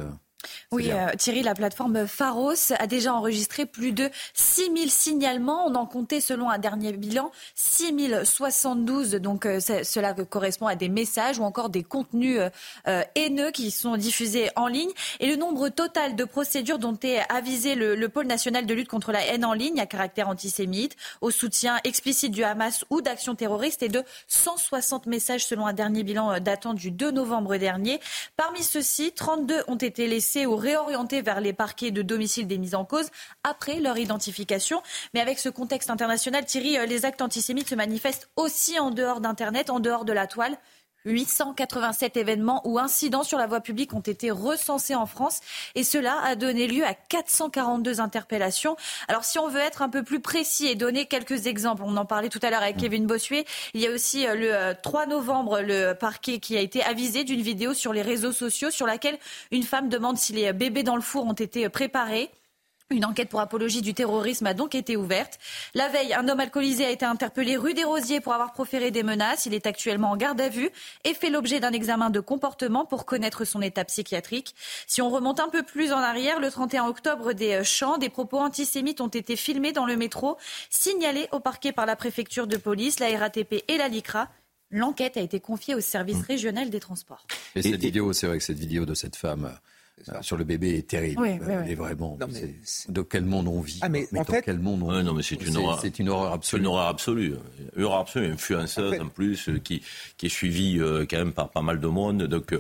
Oui, euh, Thierry, la plateforme Pharos a déjà enregistré plus de 6000 signalements. On en comptait, selon un dernier bilan, 6072. Donc, euh, cela correspond à des messages ou encore des contenus euh, haineux qui sont diffusés en ligne. Et le nombre total de procédures dont est avisé le, pôle national de lutte contre la haine en ligne à caractère antisémite, au soutien explicite du Hamas ou d'actions terroristes est de 160 messages selon un dernier bilan datant du 2 novembre dernier. Parmi ceux-ci, 32 ont été laissés ou réorientés vers les parquets de domicile des mises en cause après leur identification. Mais avec ce contexte international, Thierry, euh, les actes antisémites se manifestent aussi en dehors d'Internet, en dehors de la toile. 887 événements ou incidents sur la voie publique ont été recensés en France et cela a donné lieu à 442 interpellations. Alors si on veut être un peu plus précis et donner quelques exemples, on en parlait tout à l'heure avec Kevin Bossuet, il y a aussi euh, le 3 euh, novembre le parquet qui a été avisé d'une vidéo sur les réseaux sociaux sur laquelle une femme demande si les bébés dans le four ont été préparés. Une enquête pour apologie du terrorisme a donc été ouverte. La veille, un homme alcoolisé a été interpellé rue des Rosiers pour avoir proféré des menaces. Il est actuellement en garde à vue et fait l'objet d'un examen de comportement pour connaître son état psychiatrique. Si on remonte un peu plus en arrière, le 31 octobre, des champs, des propos antisémites ont été filmés dans le métro, signalés au parquet par la préfecture de police, la RATP et la LICRA. L'enquête a été confiée au service mmh. régional des transports. Et cette vidéo, c'est vrai que cette vidéo de cette femme euh, sur le bébé est terrible. Oui, oui, vraiment, de quel monde on vit ah, mais, en fait... quel monde on non, mais c'est une horreur. C'est une horreur absolue. Une horreur absolue. Une horreur absolue. Influenceuse en, plus euh, qui, qui est suivie euh, quand même par pas mal de monde. Donc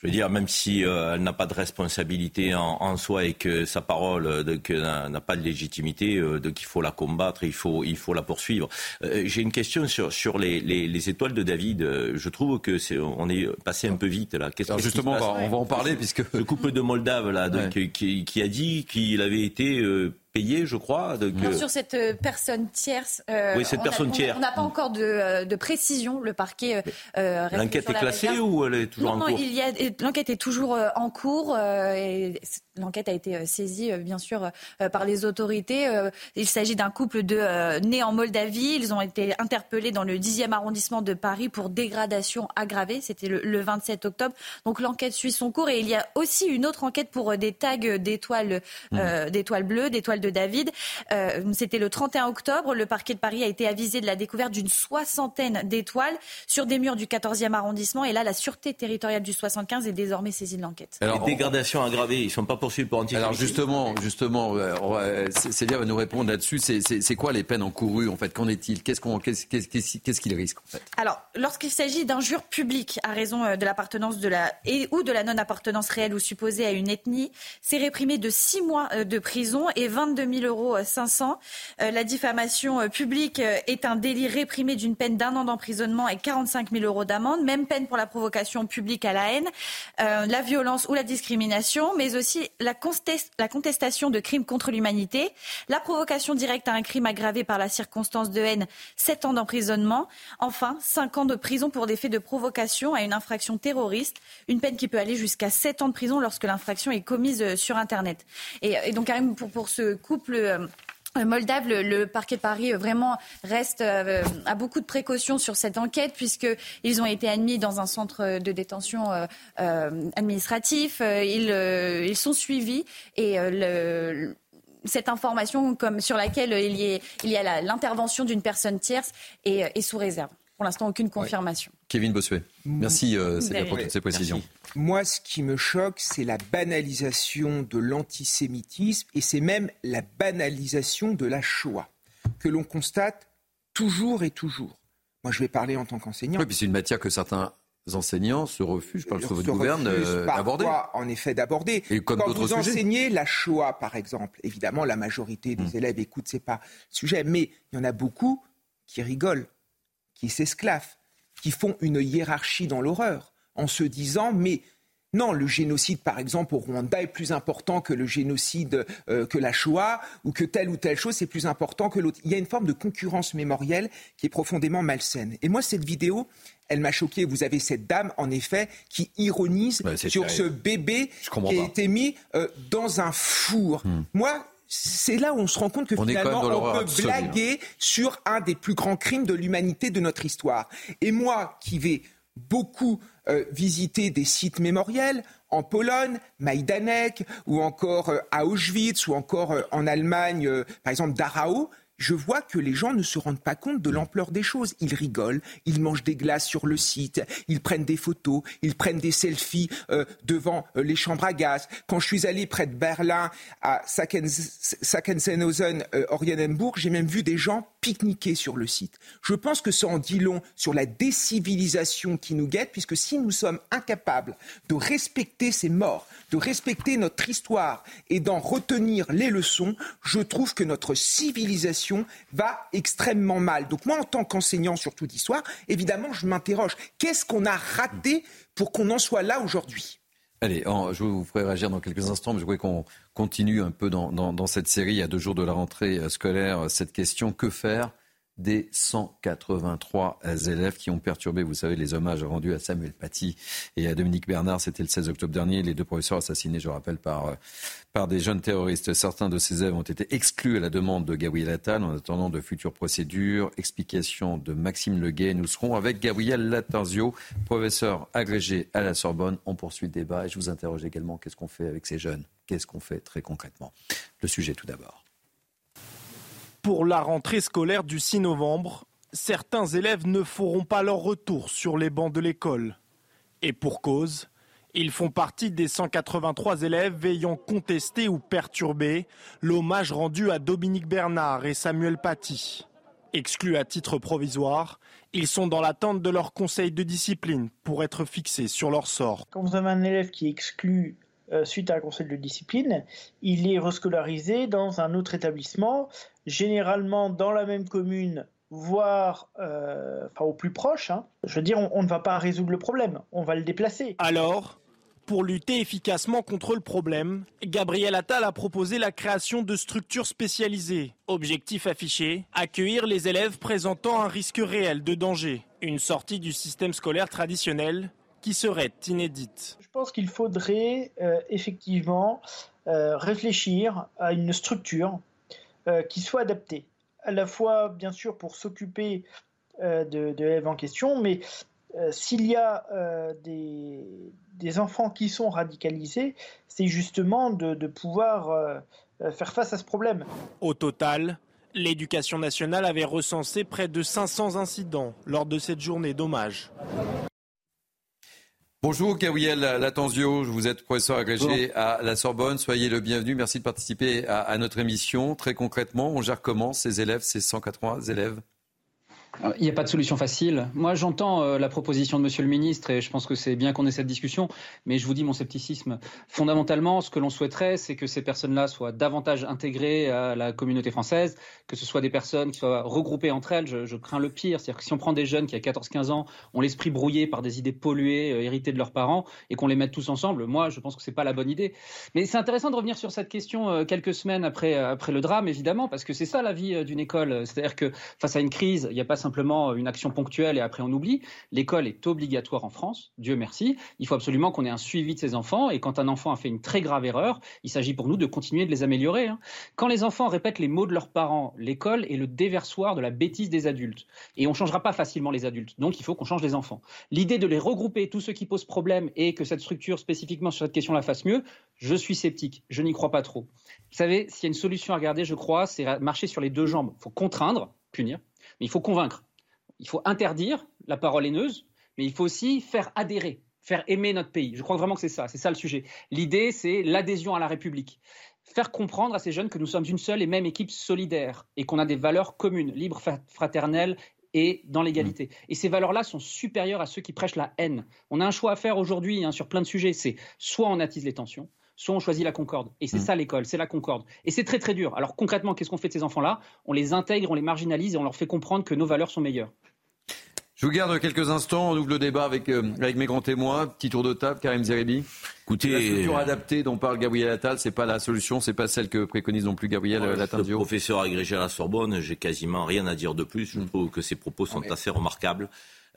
je veux dire, même si euh, elle n'a pas de responsabilité en, soi et que sa parole euh, n'a pas de légitimité, euh, qu'il faut la combattre, il faut, il faut la poursuivre. Euh, j'ai une question sur, sur les, les, les, étoiles de David. Je trouve que c'est, on est passé un peu vite là. Alors justement, on va, on va, en parler puisque le couple de Moldave là, qui, qui, a dit qu'il avait été payé, je crois. sur cette euh, personne tierce. Euh, oui, cette personne tierce. On n'a pas encore de, euh, de, précision. Le parquet. L'enquête est classée ou elle est toujours en cours L'enquête est toujours en cours. Et L'enquête a été saisie, bien sûr, par les autorités. Il s'agit d'un couple de né en Moldavie. Ils ont été interpellés dans le 10e arrondissement de Paris pour dégradation aggravée. C'était le, 27 octobre. Donc l'enquête suit son cours et il y a aussi une autre enquête pour des tags d'étoiles, mmh. d'étoiles bleues, d'étoiles de David. C'était le 31 octobre. Le parquet de Paris a été avisé de la découverte d'une soixantaine d'étoiles sur des murs du 14e arrondissement. Et là, la Sûreté territoriale du 75 est désormais saisie de l'enquête. Alors, Les dégradations aggravées, ils ne sont pas poursuivis pour antisémitisme. Alors justement, justement, euh, Célia va nous répondre là-dessus. C'est quoi les peines encourues en fait? Qu'en est-il? Qu'est-ce qu'on qu'est-ce qu'il risque en fait? Alors, lorsqu'il s'agit d'injures publiques à raison euh, de l'appartenance de la et ou de la non-appartenance réelle ou supposée à une ethnie, c'est réprimé de 6 mois euh, de prison et 22 000 euros 500. La diffamation publique est un délit réprimé d'une peine d'un an d'emprisonnement et 45 000 euros d'amende. Même peine pour la provocation publique à la haine, euh, la violence ou la discrimination, mais aussi la, contestation de crimes contre l'humanité, la provocation directe à un crime aggravé par la circonstance de haine, 7 ans d'emprisonnement. Enfin, 5 ans de prison pour des faits de provocation à une infraction terroriste, une peine qui peut aller jusqu'à 7 ans de prison lorsque l'infraction est commise euh, sur Internet. Et, donc, pour, pour ce couple. Euh, euh, Moldave, le, parquet de Paris euh, vraiment reste euh, a beaucoup de précautions sur cette enquête puisqu'ils ont été admis dans un centre de détention administratif. Ils, sont suivis et cette information sur laquelle il y, a l'intervention d'une personne tierce est sous réserve. Pour l'instant, aucune confirmation. Kevin Bossuet, merci euh, pour toutes ces précisions. Moi, ce qui me choque, c'est la banalisation de l'antisémitisme et c'est même la banalisation de la Shoah que l'on constate toujours et toujours. Moi, je vais parler en tant qu'enseignant. Oui, puis c'est une matière que certains enseignants se refusent, je parle sous votre gouverne, euh, d'aborder. En effet, d'aborder. Et comme Quand vous enseignez la Shoah, par exemple, évidemment, la majorité des hmm. élèves écoutent, c'est pas le sujet, mais il y en a beaucoup qui rigolent qui s'esclavent, qui font une hiérarchie dans l'horreur, en se disant mais non, le génocide, par exemple, au Rwanda est plus important que le génocide, euh, que la Shoah, ou que telle ou telle chose, c'est plus important que l'autre. Il y a une forme de concurrence mémorielle qui est profondément malsaine. Et moi, cette vidéo, elle m'a choqué. Vous avez cette dame, en effet, qui ironise sur ce bébé qui a été mis euh, dans un four. Hmm. Moi, c'est là où on se rend compte que finalement on peut hein. blaguer sur un des plus grands crimes de l'humanité de notre histoire. Et moi qui vais beaucoup euh, visiter des sites mémoriels en Pologne, Majdanek, ou encore euh, à Auschwitz, ou encore euh, en Allemagne, par exemple Dachau, je vois que les gens ne se rendent pas compte de l'ampleur des choses. Ils rigolent, ils mangent des glaces sur le site, ils prennent des photos, ils prennent des selfies euh, devant euh, les chambres à gaz. Quand je suis allé près de Berlin, à Sachsenhausen, euh, j'ai même vu des gens sur le site. Je pense que ça en dit long sur la décivilisation qui nous guette, puisque si nous sommes incapables de respecter ces morts, de respecter notre histoire et d'en retenir les leçons, je trouve que notre civilisation va extrêmement mal. Donc moi, en tant qu'enseignant, surtout d'histoire, évidemment, je m'interroge. Qu'est-ce qu'on a raté pour qu'on en soit là aujourd'hui? Allez, je vous ferai réagir dans quelques instants, mais je voudrais qu'on continue un peu dans, dans, cette série, à deux jours de la rentrée euh, scolaire, cette question, que faire des 183 élèves qui ont perturbé, vous savez, les hommages rendus à Samuel Paty et à Dominique Bernard. C'était le 16 octobre dernier. Les deux professeurs assassinés, je rappelle, par, euh, par des jeunes terroristes. Certains de ces élèves ont été exclus à la demande de Gabriel Attal en attendant de futures procédures. Explication de Maxime Leguet. Nous serons avec Gabriel Latarzio, professeur agrégé à la Sorbonne. On poursuit le débat et je vous interroge également qu'est-ce qu'on fait avec ces jeunes? Qu'est-ce qu'on fait très concrètement? Le sujet tout d'abord. Pour la rentrée scolaire du 6 novembre, certains élèves ne feront pas leur retour sur les bancs de l'école. Et pour cause, ils font partie des 183 élèves ayant contesté ou perturbé l'hommage rendu à Dominique Bernard et Samuel Paty. Exclus à titre provisoire, ils sont dans l'attente de leur conseil de discipline pour être fixés sur leur sort. Quand vous avez un élève qui est exclu euh, suite à un conseil de discipline, il est rescolarisé dans un autre établissement, généralement dans la même commune, voire euh, au plus proche. Hein. Je veux dire, on, ne va pas résoudre le problème, on va le déplacer. Alors pour lutter efficacement contre le problème, Gabriel Attal a proposé la création de structures spécialisées. Objectif affiché, accueillir les élèves présentant un risque réel de danger. Une sortie du système scolaire traditionnel qui serait inédite. Je pense qu'il faudrait euh, effectivement réfléchir à une structure qui soit adaptée, à la fois bien sûr pour s'occuper de, l'élève en question, mais s'il y a des, enfants qui sont radicalisés, c'est justement de pouvoir faire face à ce problème. Au total, L'éducation nationale avait recensé près de 500 incidents lors de cette journée d'hommage. Bonjour Gabriel Latenzio, vous êtes professeur agrégé à la Sorbonne, soyez le bienvenu, merci de participer à, notre émission. Très concrètement, on gère comment ces élèves, ces 180 élèves? Il n'y a pas de solution facile. Moi, j'entends euh, la proposition de Monsieur le Ministre et je pense que c'est bien qu'on ait cette discussion, mais je vous dis mon scepticisme. Fondamentalement, ce que l'on souhaiterait, c'est que ces personnes-là soient davantage intégrées à la communauté française, que ce soit des personnes qui soient regroupées entre elles. Je, crains le pire, c'est-à-dire que si on prend des jeunes qui, à 14-15 ans, ont l'esprit brouillé par des idées polluées, euh, héritées de leurs parents, et qu'on les mette tous ensemble, moi, je pense que c'est pas la bonne idée. Mais c'est intéressant de revenir sur cette question euh, quelques semaines après, après le drame, évidemment, parce que c'est ça la vie d'une école. C'est-à-dire que face à une crise, il n'y a pas une action ponctuelle et après on oublie. L'école est obligatoire en France, Dieu merci. Il faut absolument qu'on ait un suivi de ces enfants et quand un enfant a fait une très grave erreur, il s'agit pour nous de continuer de les améliorer. Hein. Quand les enfants répètent les mots de leurs parents, l'école est le déversoir de la bêtise des adultes et on ne changera pas facilement les adultes. Donc il faut qu'on change les enfants. L'idée de les regrouper, tous ceux qui posent problème et que cette structure spécifiquement sur cette question la fasse mieux, je suis sceptique, je n'y crois pas trop. Vous savez, s'il y a une solution à regarder, je crois, c'est marcher sur les deux jambes. Il faut contraindre, punir, mais il faut convaincre il faut interdire la parole haineuse, mais il faut aussi faire adhérer, faire aimer notre pays. Je crois vraiment que c'est ça, c'est ça le sujet. L'idée, c'est l'adhésion à la République. Faire comprendre à ces jeunes que nous sommes une seule et même équipe solidaire et qu'on a des valeurs communes, libres, fraternelles et dans l'égalité. Mmh. Et ces valeurs-là sont supérieures à ceux qui prêchent la haine. On a un choix à faire aujourd'hui hein, sur plein de sujets. C'est soit on attise les tensions, soit on choisit la concorde. Et c'est mmh. ça l'école, c'est la concorde. Et c'est très très dur. Alors concrètement, qu'est-ce qu'on fait de ces enfants-là? On les intègre, on les marginalise et on leur fait comprendre que nos valeurs sont meilleures. Je vous garde quelques instants. On ouvre le débat avec, euh, avec mes grands témoins. Petit tour de table, Karim Zeribi. Écoutez, la structure adaptée dont parle Gabriel Attal, c'est pas la solution, c'est pas celle que préconise non plus Gabriel ouais, Lattanzio. Professeur agrégé à la Sorbonne, j'ai quasiment rien à dire de plus. Je mm. trouve que ses propos sont assez remarquables.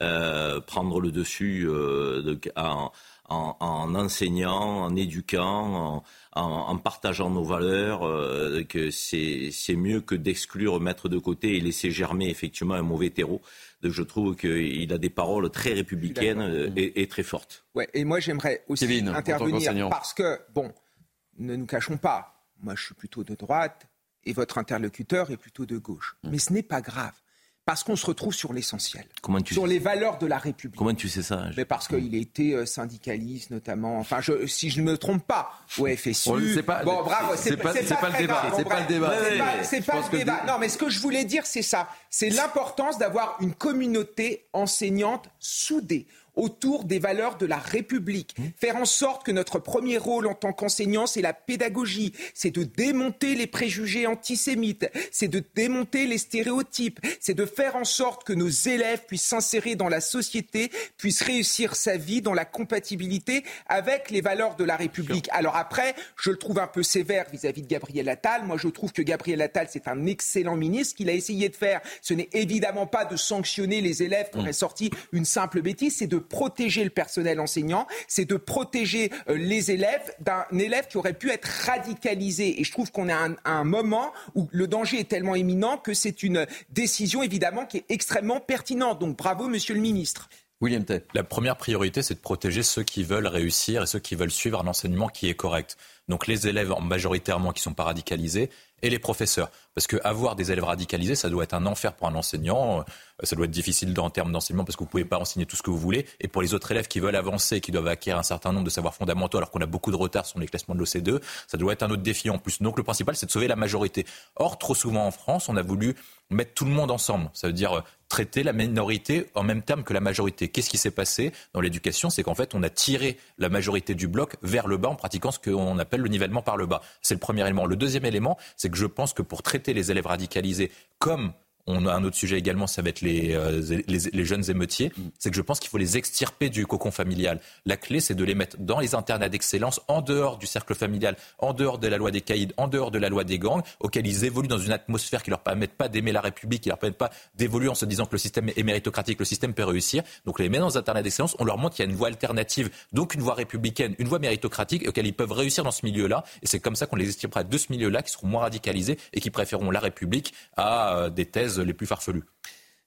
Euh, prendre le dessus euh, de, en, en, en, enseignant, en éduquant, en, en partageant nos valeurs, euh, que c'est mieux que d'exclure, mettre de côté et laisser germer effectivement un mauvais terreau je trouve qu'il a des paroles très républicaines euh, et, très fortes. Ouais, et moi j'aimerais aussi intervenir parce que, bon, ne nous cachons pas, moi je suis plutôt de droite et votre interlocuteur est plutôt de gauche. Mm. Mais ce n'est pas grave parce qu'on se retrouve sur l'essentiel, sur les valeurs de la République. Comment tu sais ça Mais Parce qu'il était euh, syndicaliste notamment. Enfin, je, si je ne me trompe pas, au FSU. pas, bon, bravo, c'est pas, pas, le débat. C'est pas le débat. C'est pas, le débat. Non, mais ce que je voulais dire, c'est ça. C'est l'importance d'avoir une communauté enseignante soudée autour des valeurs de la République. Mmh. Faire en sorte que notre premier rôle en tant qu'enseignant, c'est la pédagogie, c'est de démonter les préjugés antisémites, c'est de démonter les stéréotypes, c'est de faire en sorte que nos élèves puissent s'insérer dans la société, puissent réussir sa vie dans la compatibilité avec les valeurs de la République. Alors après, je le trouve un peu sévère vis-à-vis de Gabriel Attal. Moi, je trouve que Gabriel Attal, c'est un excellent ministre. qu'il a essayé de faire, ce n'est évidemment pas de sanctionner les élèves qui mmh. auraient sorti une simple bêtise, c'est de protéger le personnel enseignant, c'est de protéger euh, les élèves d'un élève qui aurait pu être radicalisé. Et je trouve qu'on est à un, moment où le danger est tellement imminent que c'est une décision évidemment qui est extrêmement pertinente. Donc bravo, monsieur le ministre. William Tay. La première priorité, c'est de protéger ceux qui veulent réussir et ceux qui veulent suivre un enseignement qui est correct. Donc les élèves majoritairement qui ne sont pas radicalisés et les professeurs. Parce qu'avoir des élèves radicalisés, ça doit être un enfer pour un enseignant. Euh, ça doit être difficile en termes d'enseignement parce que vous ne pouvez pas enseigner tout ce que vous voulez. Et pour les autres élèves qui veulent avancer, qui doivent acquérir un certain nombre de savoirs fondamentaux, alors qu'on a beaucoup de retard sur les classements de l'OCDE, ça doit être un autre défi en plus. Donc le principal, c'est de sauver la majorité. Or, trop souvent en France, on a voulu mettre tout le monde ensemble. Ça veut dire euh, traiter la minorité en même terme que la majorité. Qu'est-ce qui s'est passé dans l'éducation? C'est qu'en fait, on a tiré la majorité du bloc vers le bas en pratiquant ce qu'on appelle le nivellement par le bas. C'est le premier élément. Le deuxième élément, c'est que je pense que pour traiter les élèves radicalisés comme on a un autre sujet également, ça va être les, les, jeunes émeutiers. C'est que je pense qu'il faut les extirper du cocon familial. La clé, c'est de les mettre dans les internats d'excellence, en dehors du cercle familial, en dehors de la loi des caïds, en dehors de la loi des gangs, auxquels ils évoluent dans une atmosphère qui leur permette pas d'aimer la République, qui leur permette pas d'évoluer en se disant que le système est méritocratique, le système peut réussir. Donc les met dans les internats d'excellence, on leur montre qu'il y a une voie alternative, donc une voie républicaine, une voie méritocratique, auquel ils peuvent réussir dans ce milieu-là. Et c'est comme ça qu'on les estimera de ce milieu-là, qui seront moins radicalisés et qui préféreront la République à euh, des thèses les plus farfelues.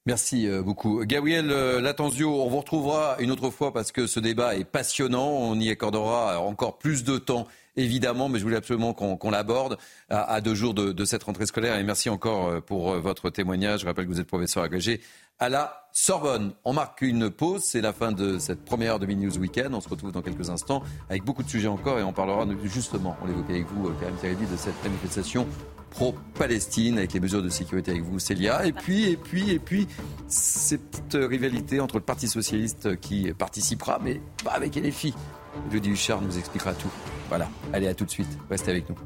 Merci euh, beaucoup. Gabriel euh, Latanzio, on vous retrouvera une autre fois parce que ce débat est passionnant. On y accordera encore plus de temps, évidemment, mais je voulais absolument qu'on l'aborde à, deux jours de, de, cette rentrée scolaire. Et merci encore pour votre témoignage. Je rappelle que vous êtes professeur agrégé à la Sorbonne. On marque une pause, c'est la fin de cette première heure de Mini News Weekend. On se retrouve dans quelques instants avec beaucoup de sujets encore et on parlera justement, on l'évoquait avec vous, Karim Thierry, de cette manifestation pro-Palestine avec les mesures de sécurité avec vous, Célia. Et puis, et puis, et puis, cette rivalité entre le Parti Socialiste qui participera, mais pas avec LFI. Elodie Huchard nous expliquera tout. Voilà, allez, à tout de suite. Restez avec nous.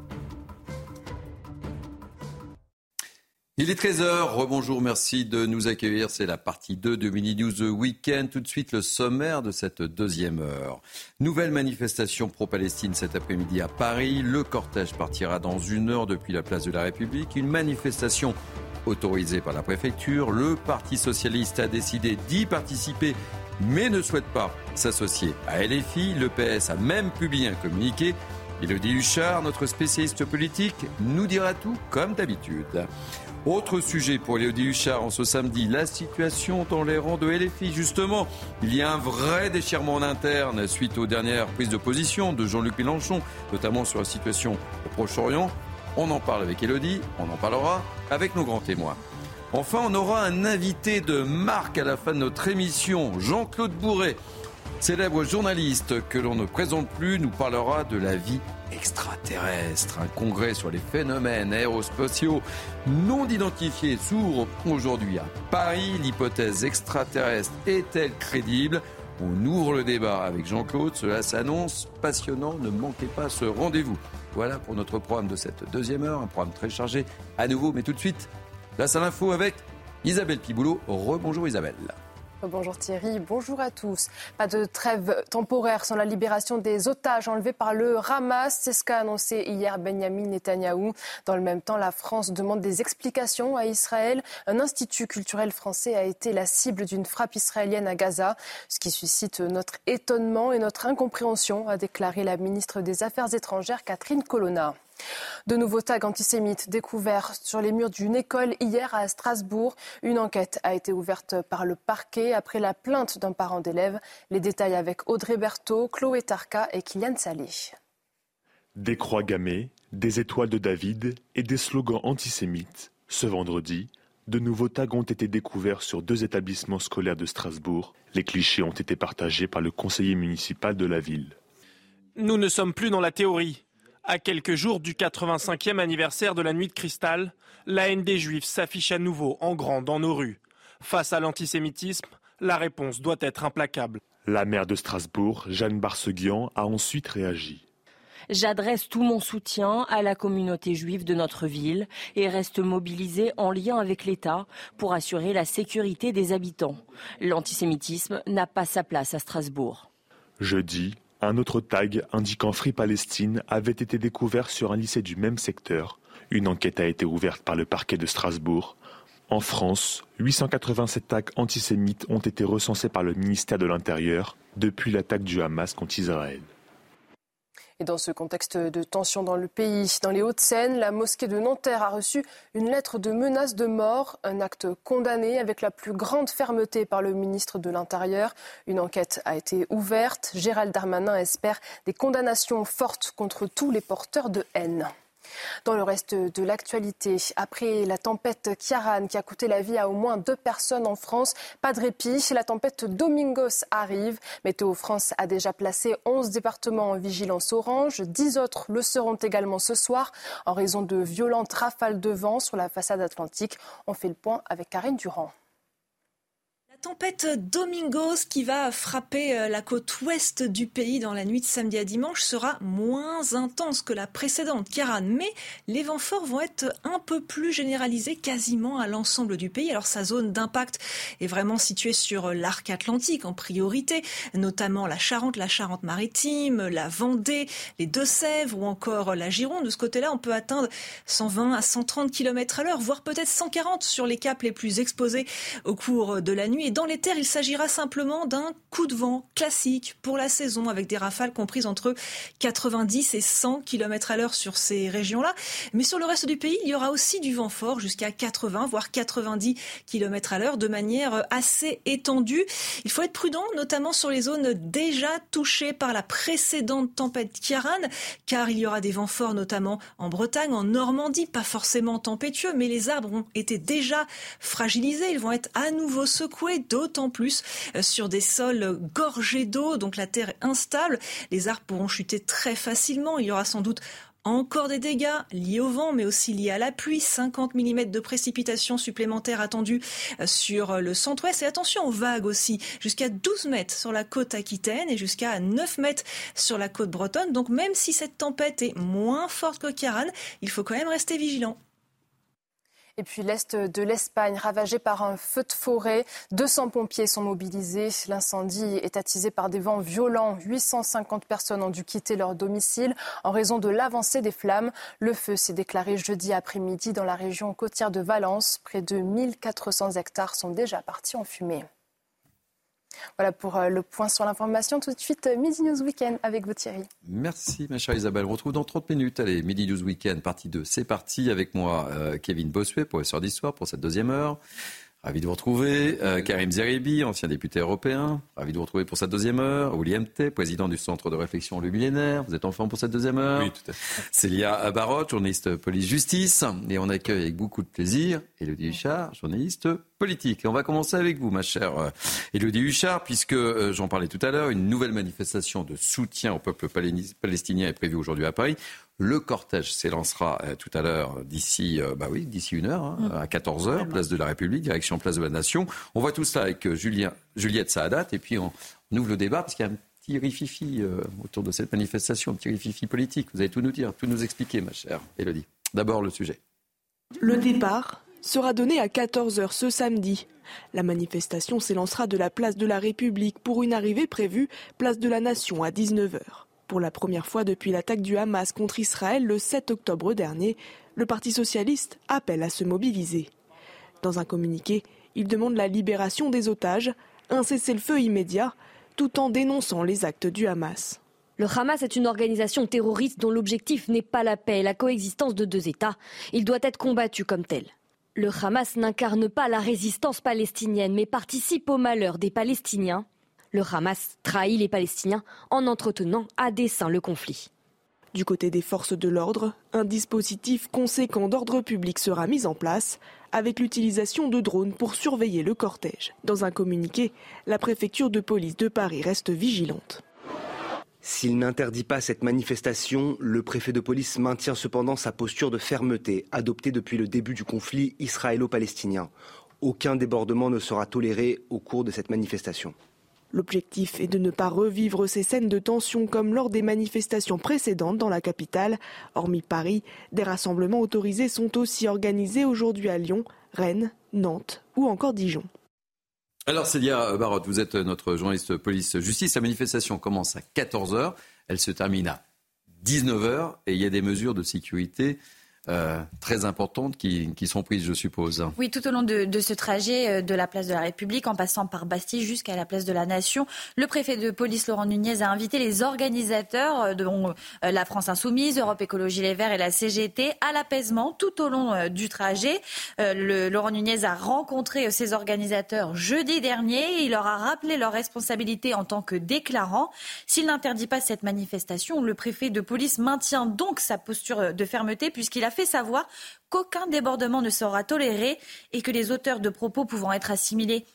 Il est 13h, rebonjour, merci de nous accueillir. C'est la partie 2 de Mini News Weekend. Tout de suite, le sommaire de cette deuxième heure. Nouvelle manifestation pro-Palestine cet après-midi à Paris. Le cortège partira dans une heure depuis la place de la République. Une manifestation autorisée par la préfecture. Le Parti socialiste a décidé d'y participer mais ne souhaite pas s'associer à LFI. Le PS a même publié un communiqué. Elodie Huchard, notre spécialiste politique, nous dira tout comme d'habitude. Autre sujet pour Léodie Huchard en ce samedi, la situation dans les rangs de LFI. Justement, il y a un vrai déchirement en interne suite aux dernières prises de position de Jean-Luc Mélenchon, notamment sur la situation au Proche-Orient. On en parle avec Elodie, on en parlera avec nos grands témoins. Enfin, on aura un invité de marque à la fin de notre émission, Jean-Claude Bourret. Célèbre journaliste que l'on ne présente plus nous parlera de la vie extraterrestre. Un congrès sur les phénomènes aérospatiaux non identifiés s'ouvre aujourd'hui à Paris. L'hypothèse extraterrestre est-elle crédible? On ouvre le débat avec Jean-Claude. Cela s'annonce passionnant. Ne manquez pas ce rendez-vous. Voilà pour notre programme de cette deuxième heure. Un programme très chargé à nouveau. Mais tout de suite, place à l'info avec Isabelle Piboulot. Rebonjour Isabelle. Bonjour Thierry, bonjour à tous. Pas de trêve temporaire sans la libération des otages enlevés par le Hamas. C'est ce qu'a annoncé hier Benjamin Netanyahou. Dans le même temps, la France demande des explications à Israël. Un institut culturel français a été la cible d'une frappe israélienne à Gaza, ce qui suscite notre étonnement et notre incompréhension, a déclaré la ministre des Affaires étrangères Catherine Colonna. De nouveaux tags antisémites découverts sur les murs d'une école hier à Strasbourg. Une enquête a été ouverte par le parquet après la plainte d'un parent d'élève. Les détails avec Audrey Berthaud, Chloé Tarka et Kylian Salé. Des croix gammées, des étoiles de David et des slogans antisémites. Ce vendredi, de nouveaux tags ont été découverts sur deux établissements scolaires de Strasbourg. Les clichés ont été partagés par le conseiller municipal de la ville. Nous ne sommes plus dans la théorie. À quelques jours du 85e anniversaire de la nuit de cristal, la haine des juifs s'affiche à nouveau en grand dans nos rues. Face à l'antisémitisme, la réponse doit être implacable. La maire de Strasbourg, Jeanne Barseguian, a ensuite réagi. J'adresse tout mon soutien à la communauté juive de notre ville et reste mobilisée en lien avec l'État pour assurer la sécurité des habitants. L'antisémitisme n'a pas sa place à Strasbourg. Jeudi, un autre tag indiquant Free Palestine avait été découvert sur un lycée du même secteur. Une enquête a été ouverte par le parquet de Strasbourg. En France, 887 tags antisémites ont été recensés par le ministère de l'Intérieur depuis l'attaque du Hamas contre Israël. Et dans ce contexte de tension dans le pays, dans les Hauts-de-Seine, la mosquée de Nanterre a reçu une lettre de menace de mort, un acte condamné avec la plus grande fermeté par le ministre de l'Intérieur. Une enquête a été ouverte. Gérald Darmanin espère des condamnations fortes contre tous les porteurs de haine. Dans le reste de l'actualité, après la tempête Kiaran qui a coûté la vie à au moins deux personnes en France, pas de répit. La tempête Domingos arrive. Météo France a déjà placé 11 départements en vigilance orange. 10 autres le seront également ce soir en raison de violentes rafales de vent sur la façade atlantique. On fait le point avec Karine Durand. Tempête Domingos qui va frapper euh, la côte ouest du pays dans la nuit de samedi à dimanche sera moins intense que la précédente Kiaran, mais les vents forts vont être un peu plus généralisés quasiment à l'ensemble du pays. Alors sa zone d'impact est vraiment située sur l'arc atlantique en priorité, notamment la Charente, la Charente-Maritime, la Vendée, les Deux-Sèvres ou encore la Gironde. De ce côté-là, on peut atteindre 120 à 130 km à l'heure, voire peut-être 140 sur les caps les plus exposés au cours de la nuit et dans les terres, il s'agira simplement d'un coup de vent classique pour la saison avec des rafales comprises entre 90 et 100 km à l'heure sur ces régions-là. Mais sur le reste du pays, il y aura aussi du vent fort jusqu'à 80 voire 90 km à l'heure de manière assez étendue. Il faut être prudent, notamment sur les zones déjà touchées par la précédente tempête Kiaran, car il y aura des vents forts notamment en Bretagne, en Normandie, pas forcément tempétueux, mais les arbres ont été déjà fragilisés. Ils vont être à nouveau secoués d'autant plus euh, sur des sols gorgés d'eau, donc la terre est instable. Les arbres pourront chuter très facilement. Il y aura sans doute encore des dégâts liés au vent, mais aussi liés à la pluie. 50 mm de précipitations supplémentaires attendues euh, sur le centre-ouest. Et attention aux vagues aussi, jusqu'à 12 mètres sur la côte aquitaine et jusqu'à 9 mètres sur la côte bretonne. Donc même si cette tempête est moins forte que Kiaran, il faut quand même rester vigilant. Et puis l'est de l'Espagne, ravagé par un feu de forêt. 200 pompiers sont mobilisés. L'incendie est attisé par des vents violents. 850 personnes ont dû quitter leur domicile en raison de l'avancée des flammes. Le feu s'est déclaré jeudi après-midi dans la région côtière de Valence. Près de 1400 hectares sont déjà partis en fumée. Voilà pour euh, le point sur l'information. Tout de suite, euh, Midi News Weekend avec vous Thierry. Merci ma chère Isabelle. On retrouve dans 30 minutes. Allez, Midi News Weekend, partie 2. C'est parti avec moi, euh, Kevin Bossuet, professeur d'histoire pour cette deuxième heure. Ravi de vous retrouver. Karim Zeribi, ancien député européen. Ravi de vous retrouver pour cette deuxième heure. William T, président du Centre de réflexion Le Millénaire. Vous êtes en forme pour cette deuxième heure Oui, tout à fait. Célia Barotte, journaliste police-justice. Et on accueille avec beaucoup de plaisir Elodie Huchard, journaliste politique. Et on va commencer avec vous, ma chère Elodie Huchard, puisque j'en parlais tout à l'heure, une nouvelle manifestation de soutien au peuple palestinien est prévue aujourd'hui à Paris. Le cortège s'élancera tout à l'heure d'ici, bah oui, d'ici une heure, hein, à 14 h place de la République, direction place de la Nation. On voit tout cela avec Julien, Juliette Saadat, et puis on, on ouvre le débat parce qu'il y a un petit rififi autour de cette manifestation, un petit rififi politique. Vous allez tout nous dire, tout nous expliquer, ma chère Elodie. D'abord le sujet. Le départ sera donné à 14h ce samedi. La manifestation s'élancera de la place de la République pour une arrivée prévue place de la Nation à 19h. Pour la première fois depuis l'attaque du Hamas contre Israël le 7 octobre dernier, le Parti socialiste appelle à se mobiliser. Dans un communiqué, il demande la libération des otages, un cessez-le-feu immédiat, tout en dénonçant les actes du Hamas. Le Hamas est une organisation terroriste dont l'objectif n'est pas la paix et la coexistence de deux États. Il doit être combattu comme tel. Le Hamas n'incarne pas la résistance palestinienne, mais participe au malheur des Palestiniens. Le Hamas trahit les Palestiniens en entretenant à dessein le conflit. Du côté des forces de l'ordre, un dispositif conséquent d'ordre public sera mis en place, avec l'utilisation de drones pour surveiller le cortège. Dans un communiqué, la préfecture de police de Paris reste vigilante. S'il n'interdit pas cette manifestation, le préfet de police maintient cependant sa posture de fermeté adoptée depuis le début du conflit israélo-palestinien. Aucun débordement ne sera toléré au cours de cette manifestation. L'objectif est de ne pas revivre ces scènes de tension comme lors des manifestations précédentes dans la capitale. Hormis Paris, des rassemblements autorisés sont aussi organisés aujourd'hui à Lyon, Rennes, Nantes ou encore Dijon. Alors Célia Barotte, vous êtes notre journaliste police-justice. La manifestation commence à 14h, elle se termine à 19h et il y a des mesures de sécurité euh, très importantes qui, sont prises, je suppose. Oui, tout au long de, ce trajet de la place de la République, en passant par Bastille jusqu'à la place de la Nation, le préfet de police Laurent Nunez a invité les organisateurs, dont la France Insoumise, Europe Écologie Les Verts et la CGT, à l'apaisement tout au long du trajet. Laurent Nunez a rencontré ces organisateurs jeudi dernier. Il leur a rappelé leurs responsabilités en tant que déclarants. S'il n'interdit pas cette manifestation, le préfet de police maintient donc sa posture de fermeté puisqu'il a fait savoir qu'aucun débordement ne sera toléré et que les auteurs de propos pouvant être assimilés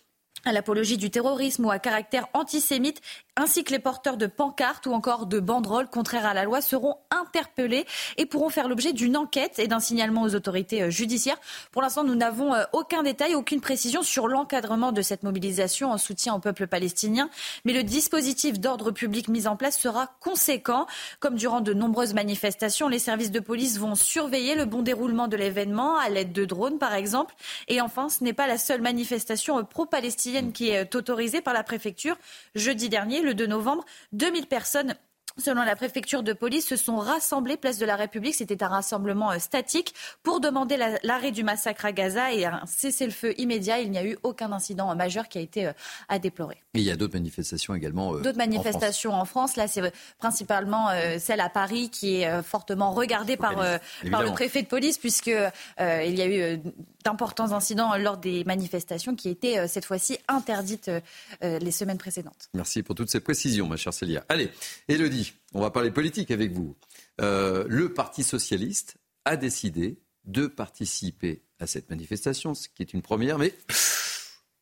à l'apologie du terrorisme ou à caractère antisémite ainsi que les porteurs de pancartes ou encore de banderoles contraires à la loi seront interpellés et pourront faire l'objet d'une enquête et d'un signalement aux autorités euh, judiciaires. Pour l'instant, nous n'avons euh, aucun détail, aucune précision sur l'encadrement de cette mobilisation en soutien au peuple palestinien, mais le dispositif d'ordre public mis en place sera conséquent. Comme durant de nombreuses manifestations, les services de police vont surveiller le bon déroulement de l'événement à l'aide de drones, par exemple. Et enfin, ce n'est pas la seule manifestation euh, pro-palestinienne qui est autorisée par la préfecture. Jeudi dernier, le 2 novembre, 2000 personnes Selon la préfecture de police, se sont rassemblés place de la République. C'était un rassemblement euh, statique pour demander l'arrêt du massacre à Gaza et un cessez-le-feu immédiat. Il n'y a eu aucun incident majeur qui a été euh, à déplorer. Et il y a d'autres manifestations également. Euh, d'autres manifestations en France. Là, c'est principalement celle à Paris qui est fortement regardée par, par le préfet de police, puisque il y a eu d'importants incidents lors des manifestations qui étaient cette fois-ci interdites les semaines précédentes. Merci pour toutes ces précisions, ma chère Célia. Allez, Elodie on va parler politique avec vous. Euh, le Parti socialiste a décidé de participer à cette manifestation, ce qui est une première, mais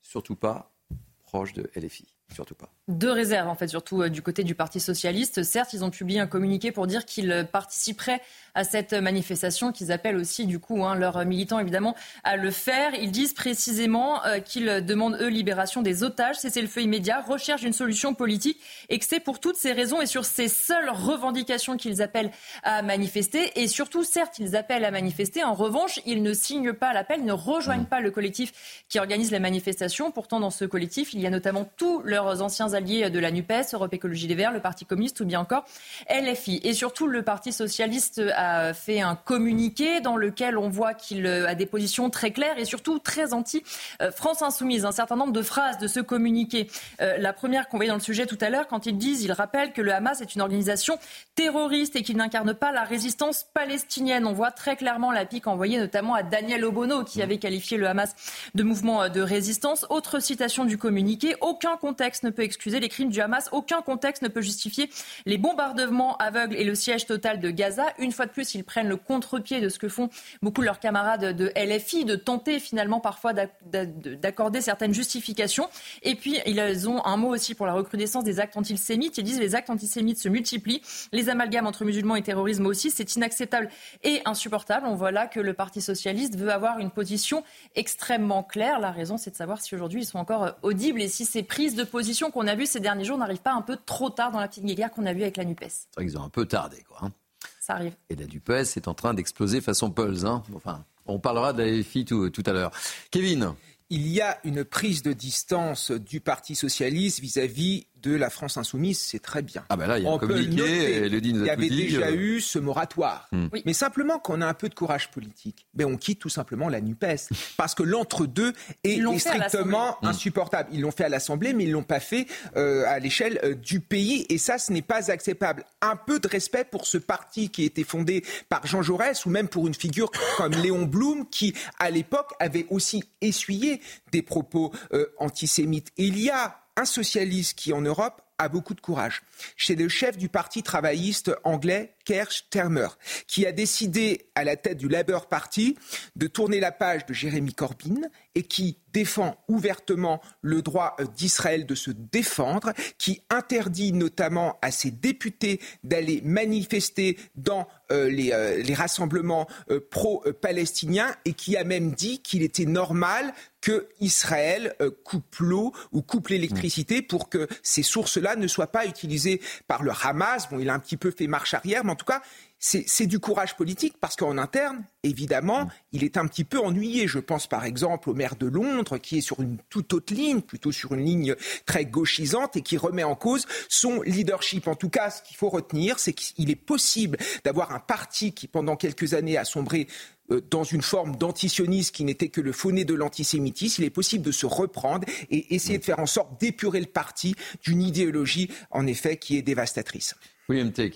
surtout pas proche de LFI. Surtout pas. Deux réserves, en fait, surtout euh, du côté du Parti socialiste. Certes, ils ont publié un communiqué pour dire qu'ils participeraient à cette manifestation, qu'ils appellent aussi, du coup, hein, leurs militants, évidemment, à le faire. Ils disent précisément euh, qu'ils demandent, eux, libération des otages, cesser le feu immédiat, recherche d'une solution politique, et que c'est pour toutes ces raisons et sur ces seules revendications qu'ils appellent à manifester. Et surtout, certes, ils appellent à manifester. En revanche, ils ne signent pas l'appel, ne rejoignent pas le collectif qui organise la manifestation. Pourtant, dans ce collectif, il y a notamment tous leurs anciens alliés de la NUPES, Europe Écologie Les Verts, le Parti communiste ou bien encore LFI. Et surtout, le Parti socialiste a fait un communiqué dans lequel on voit qu'il a des positions très claires et surtout très anti-France Insoumise. Un certain nombre de phrases de ce communiqué. Euh, la première qu'on voyait dans le sujet tout à l'heure, quand ils disent, ils rappellent que le Hamas est une organisation terroriste et qu'il n'incarne pas la résistance palestinienne. On voit très clairement la pique envoyée notamment à Daniel Obono qui avait qualifié le Hamas de mouvement de résistance. Autre citation du communiqué, aucun contexte ne peut excuser les crimes du Hamas. Aucun contexte ne peut justifier les bombardements aveugles et le siège total de Gaza. Une fois de plus, ils prennent le contre-pied de ce que font beaucoup de leurs camarades de LFI, de tenter finalement parfois d'accorder certaines justifications. Et puis, ils ont un mot aussi pour la recrudescence des actes antisémites. Ils disent les actes antisémites se multiplient. Les amalgames entre musulmans et terrorisme aussi, c'est inacceptable et insupportable. On voit là que le Parti socialiste veut avoir une position extrêmement claire. La raison, c'est de savoir si aujourd'hui ils sont encore audibles et si ces prises de position qu'on a vues ces derniers jours n'arrivent pas un peu trop tard dans la petite guerre qu'on a vue avec la NUPES. C'est vrai qu'ils ont un peu tardé, quoi. Hein. Ça arrive. Et la NUPES est en train d'exploser façon Pulse. Hein. Enfin, on parlera de la FI tout, tout à l'heure. Kevin il y a une prise de distance du Parti socialiste vis-à-vis de la France insoumise, c'est très bien. Ah ben là, il y a un communiqué, Il y avait déjà euh. eu ce moratoire. Hmm. Mais simplement, qu'on a un peu de courage politique, ben on quitte tout simplement la NUPES. parce que l'entre-deux est, strictement hmm. insupportable. Ils l'ont fait à l'Assemblée, mais ils ne l'ont pas fait euh, à l'échelle euh, du pays. Et ça, ce n'est pas acceptable. Un peu de respect pour ce parti qui a été fondé par Jean Jaurès, ou même pour une figure comme Léon Blum, qui, à l'époque, avait aussi essuyé des propos antisémites. il y a un socialiste qui, en Europe, a beaucoup de courage. Chez le chef du parti travailliste anglais, Keir Starmer, qui a décidé, à la tête du Labour Party, de tourner la page de Jérémy Corbyn et qui défend ouvertement le droit euh, d'Israël de se défendre, qui interdit notamment à ses députés d'aller manifester dans euh, euh, les, rassemblements pro-palestiniens et qui a même dit qu'il était normal que Israël coupe l'eau ou coupe l'électricité pour que ces sources-là ne soient pas utilisées par le Hamas. Bon, il a un petit peu fait marche arrière, mais en tout cas, c'est du courage politique parce qu'en interne, évidemment, il est un petit peu ennuyé. Je pense par exemple au maire de Londres qui est sur une toute autre ligne, plutôt sur une ligne très gauchisante et qui remet en cause son leadership. En tout cas, ce qu'il faut retenir, c'est qu'il est possible d'avoir un parti qui, pendant quelques années, a sombré euh, dans une forme d'antisionisme qui n'était que le fauné de l'antisémitisme, il est possible de se reprendre et essayer de faire en sorte d'épurer le parti d'une idéologie, en effet, qui est dévastatrice. William T.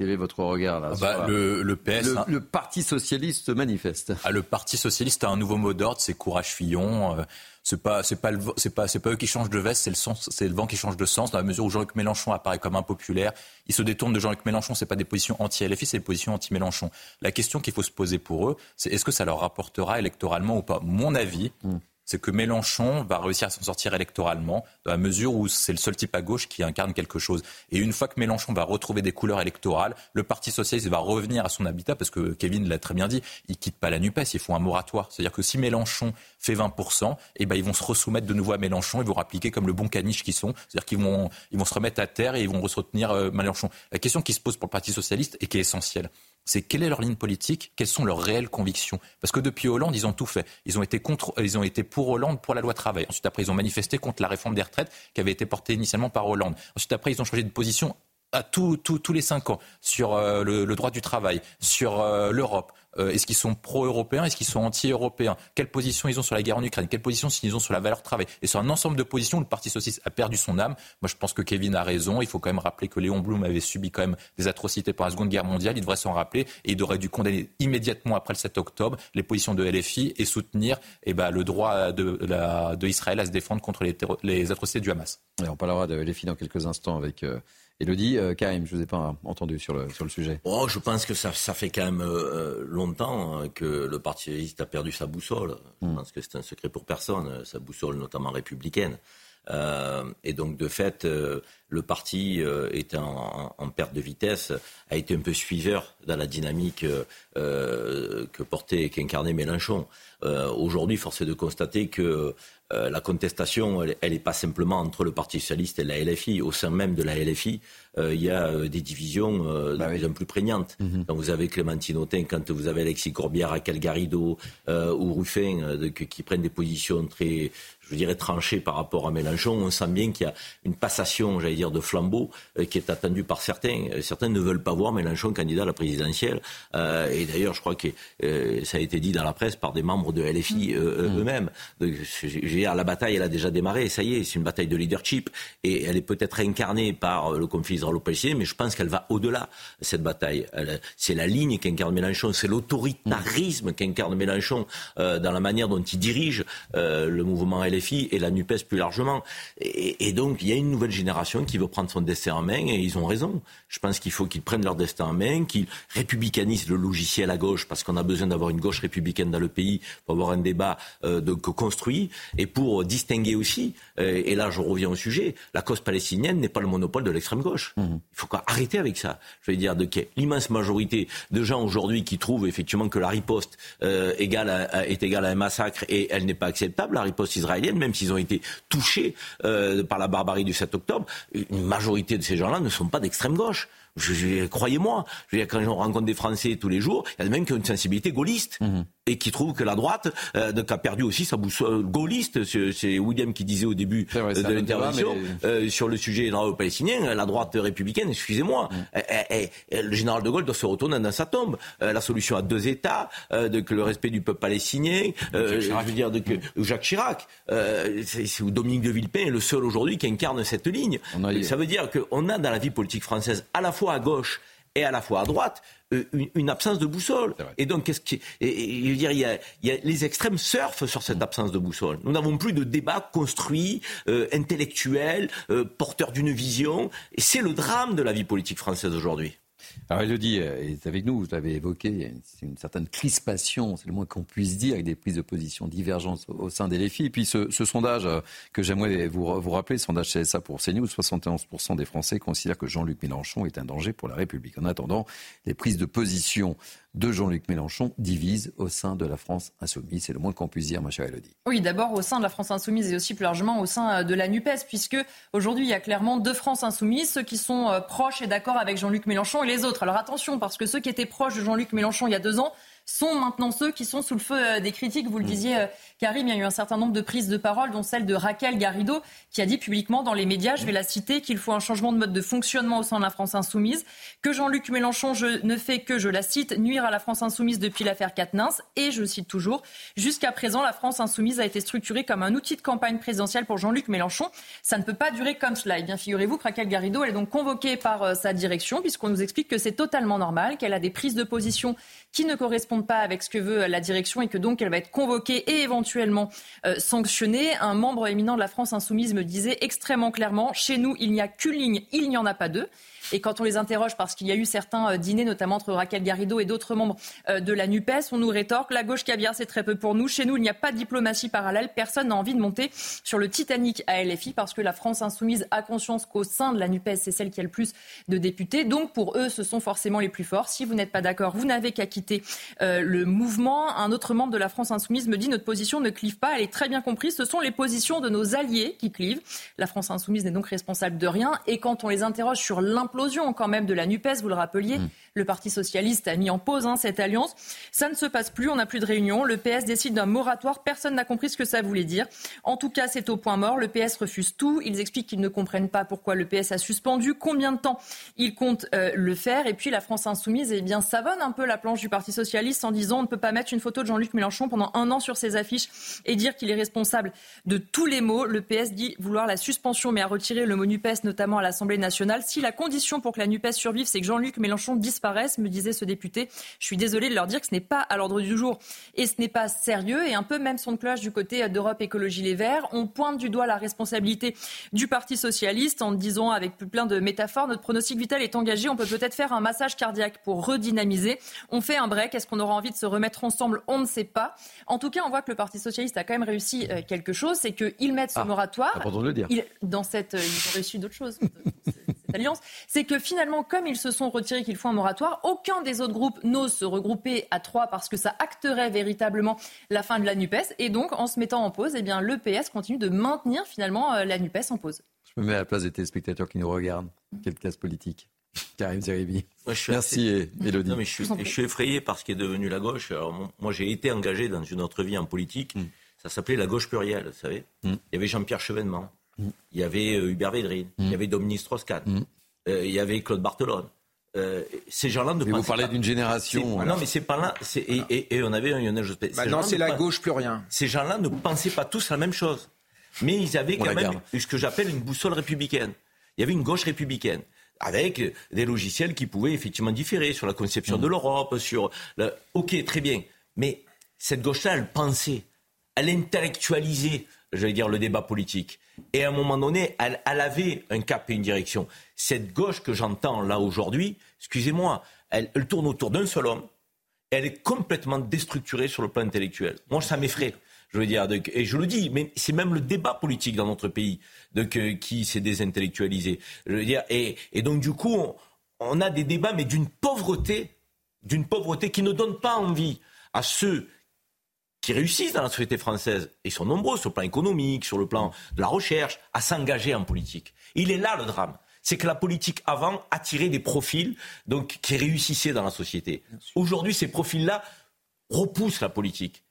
Quel est votre regard là ah bah, le, PS, le, hein. Parti socialiste manifeste. Ah, le Parti socialiste a un nouveau mot d'ordre, c'est courage Fillon. Euh, c'est pas c'est pas c'est pas c'est pas eux qui changent de veste, c'est le sens, c'est le vent qui change de sens. Dans la mesure où Jean-Luc Mélenchon apparaît comme impopulaire, il se détourne de Jean-Luc Mélenchon. C'est pas des positions anti-LFI, c'est des positions anti-Mélenchon. La question qu'il faut se poser pour eux, c'est est-ce que ça leur rapportera électoralement ou pas? Mon avis. Hmm c'est que Mélenchon va réussir à s'en sortir électoralement, dans la mesure où c'est le seul type à gauche qui incarne quelque chose. Et une fois que Mélenchon va retrouver des couleurs électorales, le Parti socialiste va revenir à son habitat, parce que Kevin l'a très bien dit, il quitte pas la NUPES, il faut un moratoire. C'est-à-dire que si Mélenchon fait 20%, eh ben, ils vont se resoumettre de nouveau à Mélenchon, ils vont appliquer comme le bon caniche qu'ils sont. C'est-à-dire qu'ils vont, ils vont se remettre à terre et ils vont soutenir euh, Mélenchon. La question qui se pose pour le Parti socialiste et qui est essentielle, c'est quelle est leur ligne politique, quelles sont leurs réelles convictions. Parce que depuis Hollande, ils ont tout fait. Ils ont été, contre, ils ont été pour Hollande, pour la loi travail. Ensuite, après, ils ont manifesté contre la réforme des retraites qui avait été portée initialement par Hollande. Ensuite, après, ils ont changé de position à tous les cinq ans sur euh, le, droit du travail, sur euh, l'Europe. Euh, est-ce qu'ils sont pro-européens? Est-ce qu'ils sont anti-européens? Quelle position ils ont sur la guerre en Ukraine? Quelle position ils ont sur la valeur travail? Et sur un ensemble de positions, le Parti socialiste a perdu son âme. Moi, je pense que Kevin a raison. Il faut quand même rappeler que Léon Blum avait subi quand même des atrocités pendant la Seconde Guerre mondiale. Il devrait s'en rappeler et il aurait dû condamner immédiatement après le 7 octobre les positions de LFI et soutenir eh ben, le droit de, à se défendre contre les, les atrocités du Hamas. on parlera de LFI dans quelques instants avec. Euh, Elodie, euh, Karim, je ne vous ai pas entendu sur le, sur le sujet. Oh, je pense que ça, ça fait quand même euh, longtemps hein, que le Parti socialiste a perdu sa boussole. Je hmm. pense que c'est un secret pour personne, sa boussole notamment républicaine. Euh, et donc, de fait, euh, le parti euh, était en, en, perte de vitesse, a été un peu suiveur dans la dynamique que portait et qu'incarnait Mélenchon. Aujourd'hui, force est de constater que euh, la contestation, elle n'est pas simplement entre le Parti socialiste et la LFI. Au sein même de la LFI, euh, il y a euh, des divisions bah de plus en plus prégnantes. Mhm. Quand vous avez Clémentine Autain, quand vous avez Alexis Corbière, Raquel Garrido ou Ruffin, qui prennent des positions très, je dirais, tranchées par rapport à Mélenchon, on sent bien qu'il y a une passation, j'allais dire, de flambeau qui est attendue par certains. Certains ne veulent pas voir Mélenchon candidat à la présidentielle. et d'ailleurs, je crois que ça a été dit dans la presse par des membres de LFI mhm. eux-mêmes. J'ai la bataille, elle a déjà démarré. Ça y est, c'est une bataille de leadership. Et elle est peut-être incarnée par le conflit israélo-palestinien, mais je pense qu'elle va au-delà, cette bataille. C'est la ligne qu'incarne Mélenchon, c'est l'autoritarisme qu'incarne Mélenchon euh, dans la manière dont il dirige euh, le mouvement LFI et la NUPES plus largement. Et, donc, il y a une nouvelle génération qui veut prendre son destin en main, et ils ont raison. Je pense qu'il faut qu'ils prennent leur destin en main, qu'ils républicanisent le logiciel à gauche, parce qu'on a besoin d'avoir une gauche républicaine dans le pays pour avoir un débat euh, de, construit. Et pour distinguer aussi, euh, et là je reviens au sujet, la cause palestinienne n'est pas le monopole de l'extrême gauche. Mmh. Il faut arrêter avec ça. Je veux dire, de l'immense majorité de gens aujourd'hui qui trouvent effectivement que la riposte euh, égale est égale à un massacre et elle n'est pas acceptable, la riposte israélienne, même s'ils ont été touchés euh, par la barbarie du 7 octobre, une majorité de ces gens-là ne sont pas d'extrême gauche. Croyez-moi, quand on rencontre des Français tous les jours, il y a même qui ont une sensibilité gaulliste. Mmh et qui trouve que la droite euh, a perdu aussi sa boussole gaulliste. C'est William qui disait au début euh, de l'intervention euh, sur le sujet israélo-palestinien, la droite républicaine, excusez-moi, mm. le général de Gaulle doit se retourner dans sa tombe. la solution à deux États, de, que le respect du peuple palestinien, je veux dire de, que, Jacques Chirac, c'est Dominique de Villepin est le seul aujourd'hui qui incarne cette ligne. Ça veut dire qu'on a dans la vie politique française, à la fois à gauche et à la fois à droite, euh, une, absence de boussole. Et donc, qu'est-ce qui, et, je veux dire, il y, a, il y, a, les extrêmes surfent sur cette absence de boussole. Nous n'avons plus de débat construit, euh, intellectuel, euh, porteur d'une vision. Et c'est le drame de la vie politique française aujourd'hui. Alors Elodie est avec nous, vous l'avez évoqué, a une, certaine crispation, c'est le moins qu'on puisse dire, avec des prises de position divergentes au, sein des LFI. Et puis ce, sondage que j'aimerais vous, vous rappeler, le sondage CSA pour CNews, 71% des Français considèrent que Jean-Luc Mélenchon est un danger pour la République. En attendant, les prises de position de Jean-Luc Mélenchon divise au sein de la France insoumise. C'est le moins qu'on puisse dire, ma chère Elodie. Oui, d'abord au sein de la France insoumise et aussi plus largement au sein euh, de la NUPES, puisque aujourd'hui, il y a clairement deux France insoumises, ceux qui sont euh, proches et d'accord avec Jean-Luc Mélenchon et les autres. Alors attention, parce que ceux qui étaient proches de Jean-Luc Mélenchon il y a deux ans sont maintenant ceux qui sont sous le feu euh, des critiques. Vous le mm. disiez, Karim, il y a eu un certain nombre de prises de parole, dont celle de Raquel Garrido, qui a dit publiquement dans les médias, je vais la citer, qu'il faut un changement de mode de fonctionnement au sein de la France insoumise, que Jean-Luc Mélenchon ne fait que, je la cite, nuire à la France insoumise depuis l'affaire Quatennens. Et je cite toujours, jusqu'à présent, la France insoumise a été structurée comme un outil de campagne présidentielle pour Jean-Luc Mélenchon. Ça ne peut pas durer comme cela. Et bien, figurez-vous que Raquel Garrido, elle est donc convoquée par euh, sa direction, puisqu'on nous explique que c'est totalement normal, qu'elle a des prises de position qui ne correspondent pas avec ce que veut la direction et que donc elle va être convoquée et éventuellement euh, sanctionnée. Un membre éminent de la France insoumise me disait extrêmement clairement, chez nous, il n'y a qu'une ligne, il n'y en a pas deux. Et quand on les interroge, parce qu'il y a eu certains dîners, notamment entre Raquel Garrido et d'autres membres de la NUPES, on nous rétorque la gauche caviar, c'est très peu pour nous. Chez nous, il n'y a pas de diplomatie parallèle. Personne n'a envie de monter sur le Titanic à LFI parce que la France insoumise a conscience qu'au sein de la NUPES, c'est celle qui a le plus de députés. Donc pour eux, ce sont forcément les plus forts. Si vous n'êtes pas d'accord, vous n'avez qu'à quitter le mouvement. Un autre membre de la France insoumise me dit notre position ne clive pas. Elle est très bien comprise. Ce sont les positions de nos alliés qui clivent. La France insoumise n'est donc responsable de rien. Et quand on les interroge sur quand même de la NUPES, vous le rappeliez, mmh. le Parti socialiste a mis en pause hein, cette alliance. Ça ne se passe plus. On n'a plus de réunion. Le PS décide d'un moratoire. Personne n'a compris ce que ça voulait dire. En tout cas, c'est au point mort. Le PS refuse tout. Ils expliquent qu'ils ne comprennent pas pourquoi le PS a suspendu, combien de temps ils comptent euh, le faire. Et puis la France insoumise, eh bien, savonne un peu la planche du Parti socialiste en disant on ne peut pas mettre une photo de Jean-Luc Mélenchon pendant un an sur ses affiches et dire qu'il est responsable de tous les maux. Le PS dit vouloir la suspension, mais à retirer le mot NUPES, notamment à l'Assemblée nationale. Si la condition pour que la NUPES survive, c'est que Jean-Luc Mélenchon disparaisse, me disait ce député, je suis désolé de leur dire que ce n'est pas à l'ordre du jour et ce n'est pas sérieux. Et un peu même son cloche du côté d'Europe Écologie Les Verts. On pointe du doigt la responsabilité du Parti socialiste en disant avec plein de métaphores, notre pronostic vital est engagé. On peut peut-être faire un massage cardiaque pour redynamiser. On fait un break. Est-ce qu'on aura envie de se remettre ensemble? On ne sait pas. En tout cas, on voit que le Parti socialiste a quand même réussi euh, quelque chose, c'est qu'ils mettent ce ah, moratoire. Important de le dire. dans cette, euh, ils ont réussi d'autres choses. cette alliance, c'est que finalement, comme ils se sont retirés qu'il faut un moratoire, aucun des autres groupes n'ose se regrouper à trois parce que ça acterait véritablement la fin de la NUPES. Et donc, en se mettant en pause, eh bien, le PS continue de maintenir finalement euh, la NUPES en pause. Je me mets à la place des téléspectateurs qui nous regardent. Quelle classe politique. Karim Zeribi. Merci, Elodie. je, suis, effrayé par ce qui est devenu la gauche. moi, j'ai été engagé dans une autre vie en politique. Mm. Ça s'appelait la gauche plurielle, vous savez. Mm. Il y avait Jean-Pierre Chevènement. Mm. Il y avait euh, Hubert Védrine. Il y avait Dominique Strauss-Kahn. Euh, il y avait Claude Barthelone. Euh, ces gens-là ne Vous parlez d'une génération. Non, mais c'est pas là. Et, et, on avait un Lionel Jospin. Maintenant, c'est la gauche plus rien. Ces gens-là ne pensaient pas tous la même chose. Mais ils avaient quand même ce que j'appelle une boussole républicaine. Il y avait une gauche républicaine avec des logiciels qui pouvaient effectivement différer sur la conception de l'Europe, sur... Le... Ok, très bien. Mais cette gauche-là, elle pensait, elle intellectualisait, je vais dire, le débat politique. Et à un moment donné, elle, avait un cap et une direction. Cette gauche que j'entends là aujourd'hui, excusez-moi, elle, tourne autour d'un seul homme. Elle est complètement déstructurée sur le plan intellectuel. Moi, ça m'effraie. Je veux dire, et je le dis, mais c'est même le débat politique dans notre pays qui s'est désintellectualisé. Je veux dire, et, donc du coup, on, a des débats, mais d'une pauvreté, d'une pauvreté qui ne donne pas envie à ceux qui réussissent dans la société française, et ils sont nombreux sur le plan économique, sur le plan de la recherche, à s'engager en politique. Il est là le drame. C'est que la politique avant attirait des profils donc, qui réussissaient dans la société. Aujourd'hui, ces profils-là repoussent la politique.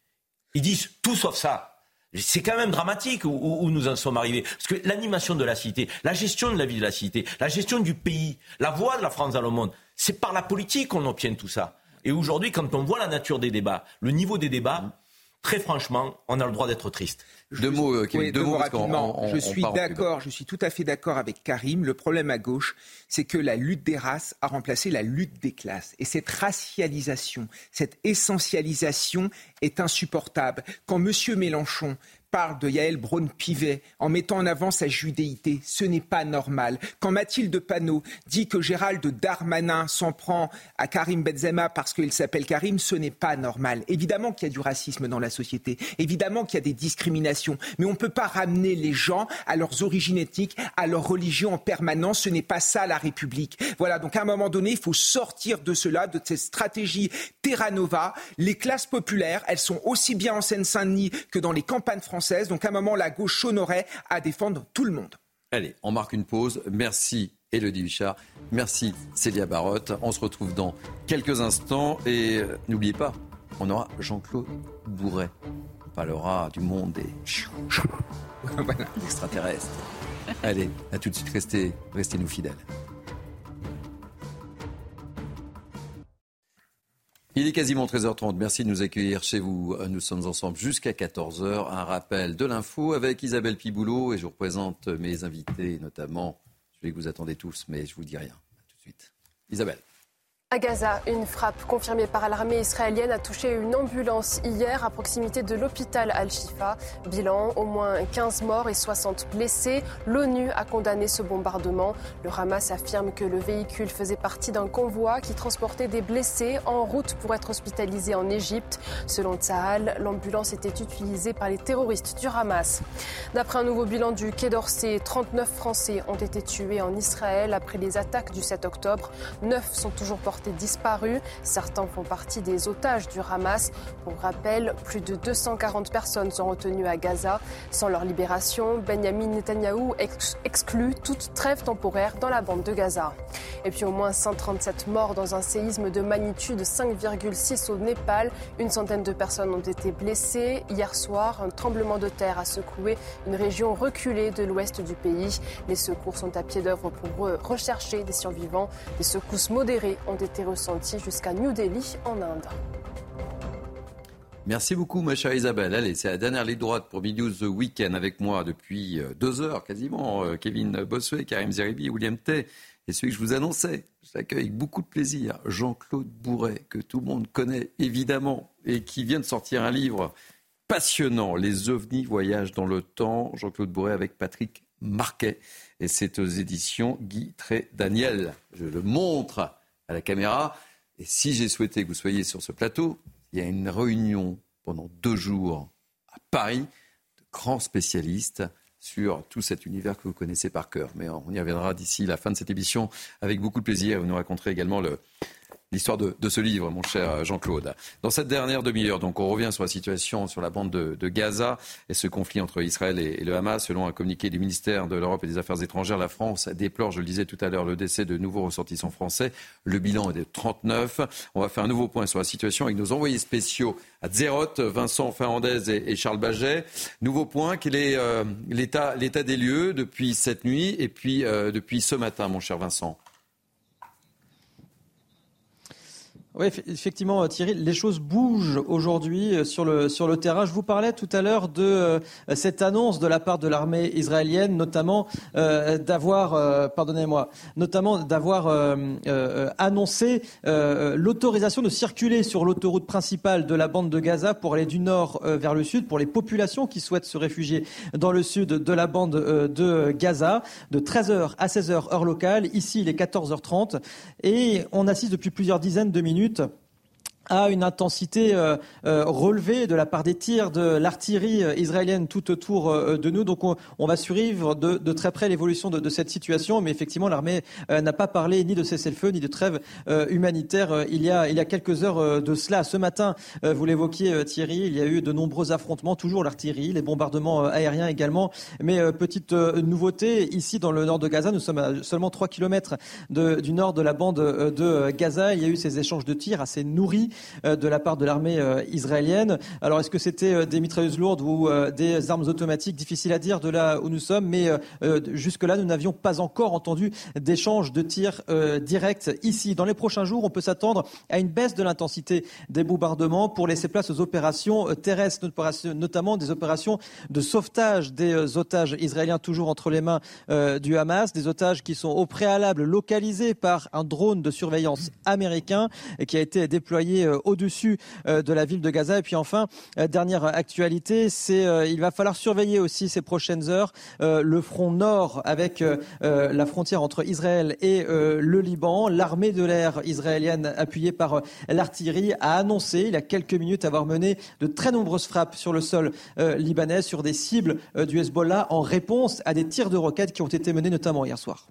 Ils disent tout sauf ça. C'est quand même dramatique où, nous en sommes arrivés. Parce que l'animation de la cité, la gestion de la vie de la cité, la gestion du pays, la voix de la France dans le monde, c'est par la politique qu'on obtient tout ça. Et aujourd'hui, quand on voit la nature des débats, le niveau des débats, très franchement, on a le droit d'être triste. Deux mots, euh, deux, mots, rapidement. je suis d'accord, je suis tout à fait d'accord avec Karim. Le problème à gauche, c'est que la lutte des races a remplacé la lutte des classes. Et cette racialisation, cette essentialisation est insupportable. Quand M. Mélenchon parle de Yael Braun-Pivet en mettant en avant sa judéité. Ce n'est pas normal. Quand Mathilde Panot dit que Gérald Darmanin s'en prend à Karim Benzema parce qu'il s'appelle Karim, ce n'est pas normal. Évidemment qu'il y a du racisme dans la société. Évidemment qu'il y a des discriminations. Mais on ne peut pas ramener les gens à leurs origines ethniques, à leur religion en permanence. Ce n'est pas ça la République. Voilà. Donc à un moment donné, il faut sortir de cela, de cette stratégie Terra Nova. Les classes populaires, elles sont aussi bien en Seine-Saint-Denis que dans les campagnes françaises donc à un moment, la gauche honorait à défendre tout le monde. Allez, on marque une pause. Merci Elodie Bichard. Merci Célia Barotte. On se retrouve dans quelques instants. Et euh, n'oubliez pas, on aura Jean-Claude Bourret. On parlera du monde des extraterrestres. Allez, à tout de suite. Restez, restez nous fidèles. Il est quasiment 13h30. Merci de nous accueillir chez vous. Nous sommes ensemble jusqu'à 14h. Un rappel de l'info avec Isabelle Piboulot et je vous représente mes invités, notamment, je vais que vous attendez tous, mais je vous dis rien. tout de suite. Isabelle. À Gaza, une frappe confirmée par l'armée israélienne a touché une ambulance hier à proximité de l'hôpital Al-Shifa. Bilan, au moins 15 morts et 60 blessés. L'ONU a condamné ce bombardement. Le Hamas affirme que le véhicule faisait partie d'un convoi qui transportait des blessés en route pour être hospitalisés en Égypte. Selon Tsahal, l'ambulance était utilisée par les terroristes du Hamas. D'après un nouveau bilan du Quai d'Orsay, 39 Français ont été tués en Israël après les attaques du 7 octobre. 9 sont toujours portés disparus. Certains font partie des otages du Hamas. Pour rappel, plus de 240 personnes sont retenues à Gaza. Sans leur libération, Benjamin Netanyahou exclut toute trêve temporaire dans la bande de Gaza. Et puis au moins 137 morts dans un séisme de magnitude 5,6 au Népal. Une centaine de personnes ont été blessées. Hier soir, un tremblement de terre a secoué une région reculée de l'ouest du pays. Les secours sont à pied d'œuvre pour rechercher des survivants. Des secousses modérées ont été été ressenti jusqu'à New Delhi en Inde. Merci beaucoup, ma chère Isabelle. Allez, c'est la dernière ligne droite pour News The Weekend avec moi depuis euh, deux heures quasiment. Euh, Kevin Bossuet, Karim Zeribi, William Tay et celui que je vous annonçais. Je l'accueille avec beaucoup de plaisir. Jean-Claude Bourret, que tout le monde connaît évidemment et qui vient de sortir un livre passionnant, Les ovnis voyagent dans le temps. Jean-Claude Bourret avec Patrick Marquet. Et c'est aux éditions Guy Tré Daniel. Je le montre à la caméra. Et si j'ai souhaité que vous soyez sur ce plateau, il y a une réunion pendant deux jours à Paris de grands spécialistes sur tout cet univers que vous connaissez par cœur. Mais on y reviendra d'ici la fin de cette émission avec beaucoup de plaisir. Vous nous raconterez également le, l'histoire de, ce livre, mon cher Jean-Claude. Dans cette dernière demi-heure, donc, on revient sur la situation sur la bande de, Gaza et ce conflit entre Israël et, le Hamas. Selon un communiqué du ministère de l'Europe et des Affaires étrangères, la France déplore, je le disais tout à l'heure, le décès de nouveaux ressortissants français. Le bilan est de 39. On va faire un nouveau point sur la situation avec nos envoyés spéciaux à Zerot, Vincent Fernandez et, Charles Baget. Nouveau point, quel est euh, l'état des lieux depuis cette nuit et puis euh, depuis ce matin, mon cher Vincent? Oui, effectivement, Thierry, les choses bougent aujourd'hui euh, sur le, sur le terrain. Je vous parlais tout à l'heure de euh, cette annonce de la part de l'armée israélienne, notamment euh, d'avoir, pardonnez-moi, notamment d'avoir annoncé l'autorisation de circuler sur l'autoroute principale de la bande de Gaza pour aller du nord vers le sud pour les populations qui souhaitent se réfugier dans le sud de la bande de Gaza, de 13h à 16h heure locale. Ici, il est 14h30 et on assiste depuis plusieurs dizaines de minutes minutes à une intensité euh, euh, relevée de la part des tirs de l'artillerie euh, israélienne tout autour de nous. Donc on, va suivre de, de très près l'évolution de, de, cette situation. Mais effectivement, l'armée n'a pas parlé ni de cessez-le-feu ni de trêve humanitaire il y, a, quelques heures de cela. Ce matin, vous l'évoquiez Thierry, il y a eu de nombreux affrontements, toujours l'artillerie, les bombardements aériens également. Mais petite nouveauté, ici dans le nord de Gaza, nous sommes à seulement 3 kilomètres du nord de la bande de Gaza. Il y a eu ces échanges de tirs assez nourris de la part de l'armée euh, israélienne. Alors, est-ce que c'était euh, des mitrailleuses lourdes ou des armes automatiques? Difficile à dire de là où nous sommes, mais jusque-là, nous n'avions pas encore entendu d'échanges de tirs directs ici. Dans les prochains jours, on peut s'attendre à une baisse de l'intensité des bombardements pour laisser place aux opérations terrestres, notamment des opérations de sauvetage des otages israéliens toujours entre les mains du Hamas, des otages qui sont au préalable localisés par un drone de surveillance américain qui a été déployé au-dessus euh, de la ville de Gaza. Et puis enfin, euh, dernière actualité, c'est euh, il va falloir surveiller aussi ces prochaines heures le front nord avec la frontière entre Israël et le Liban. L'armée de l'air israélienne, appuyée par l'artillerie, a annoncé il y a quelques minutes avoir mené de très nombreuses frappes sur le sol libanais, sur des cibles du Hezbollah, en réponse à des tirs de roquettes qui ont été menés notamment hier soir.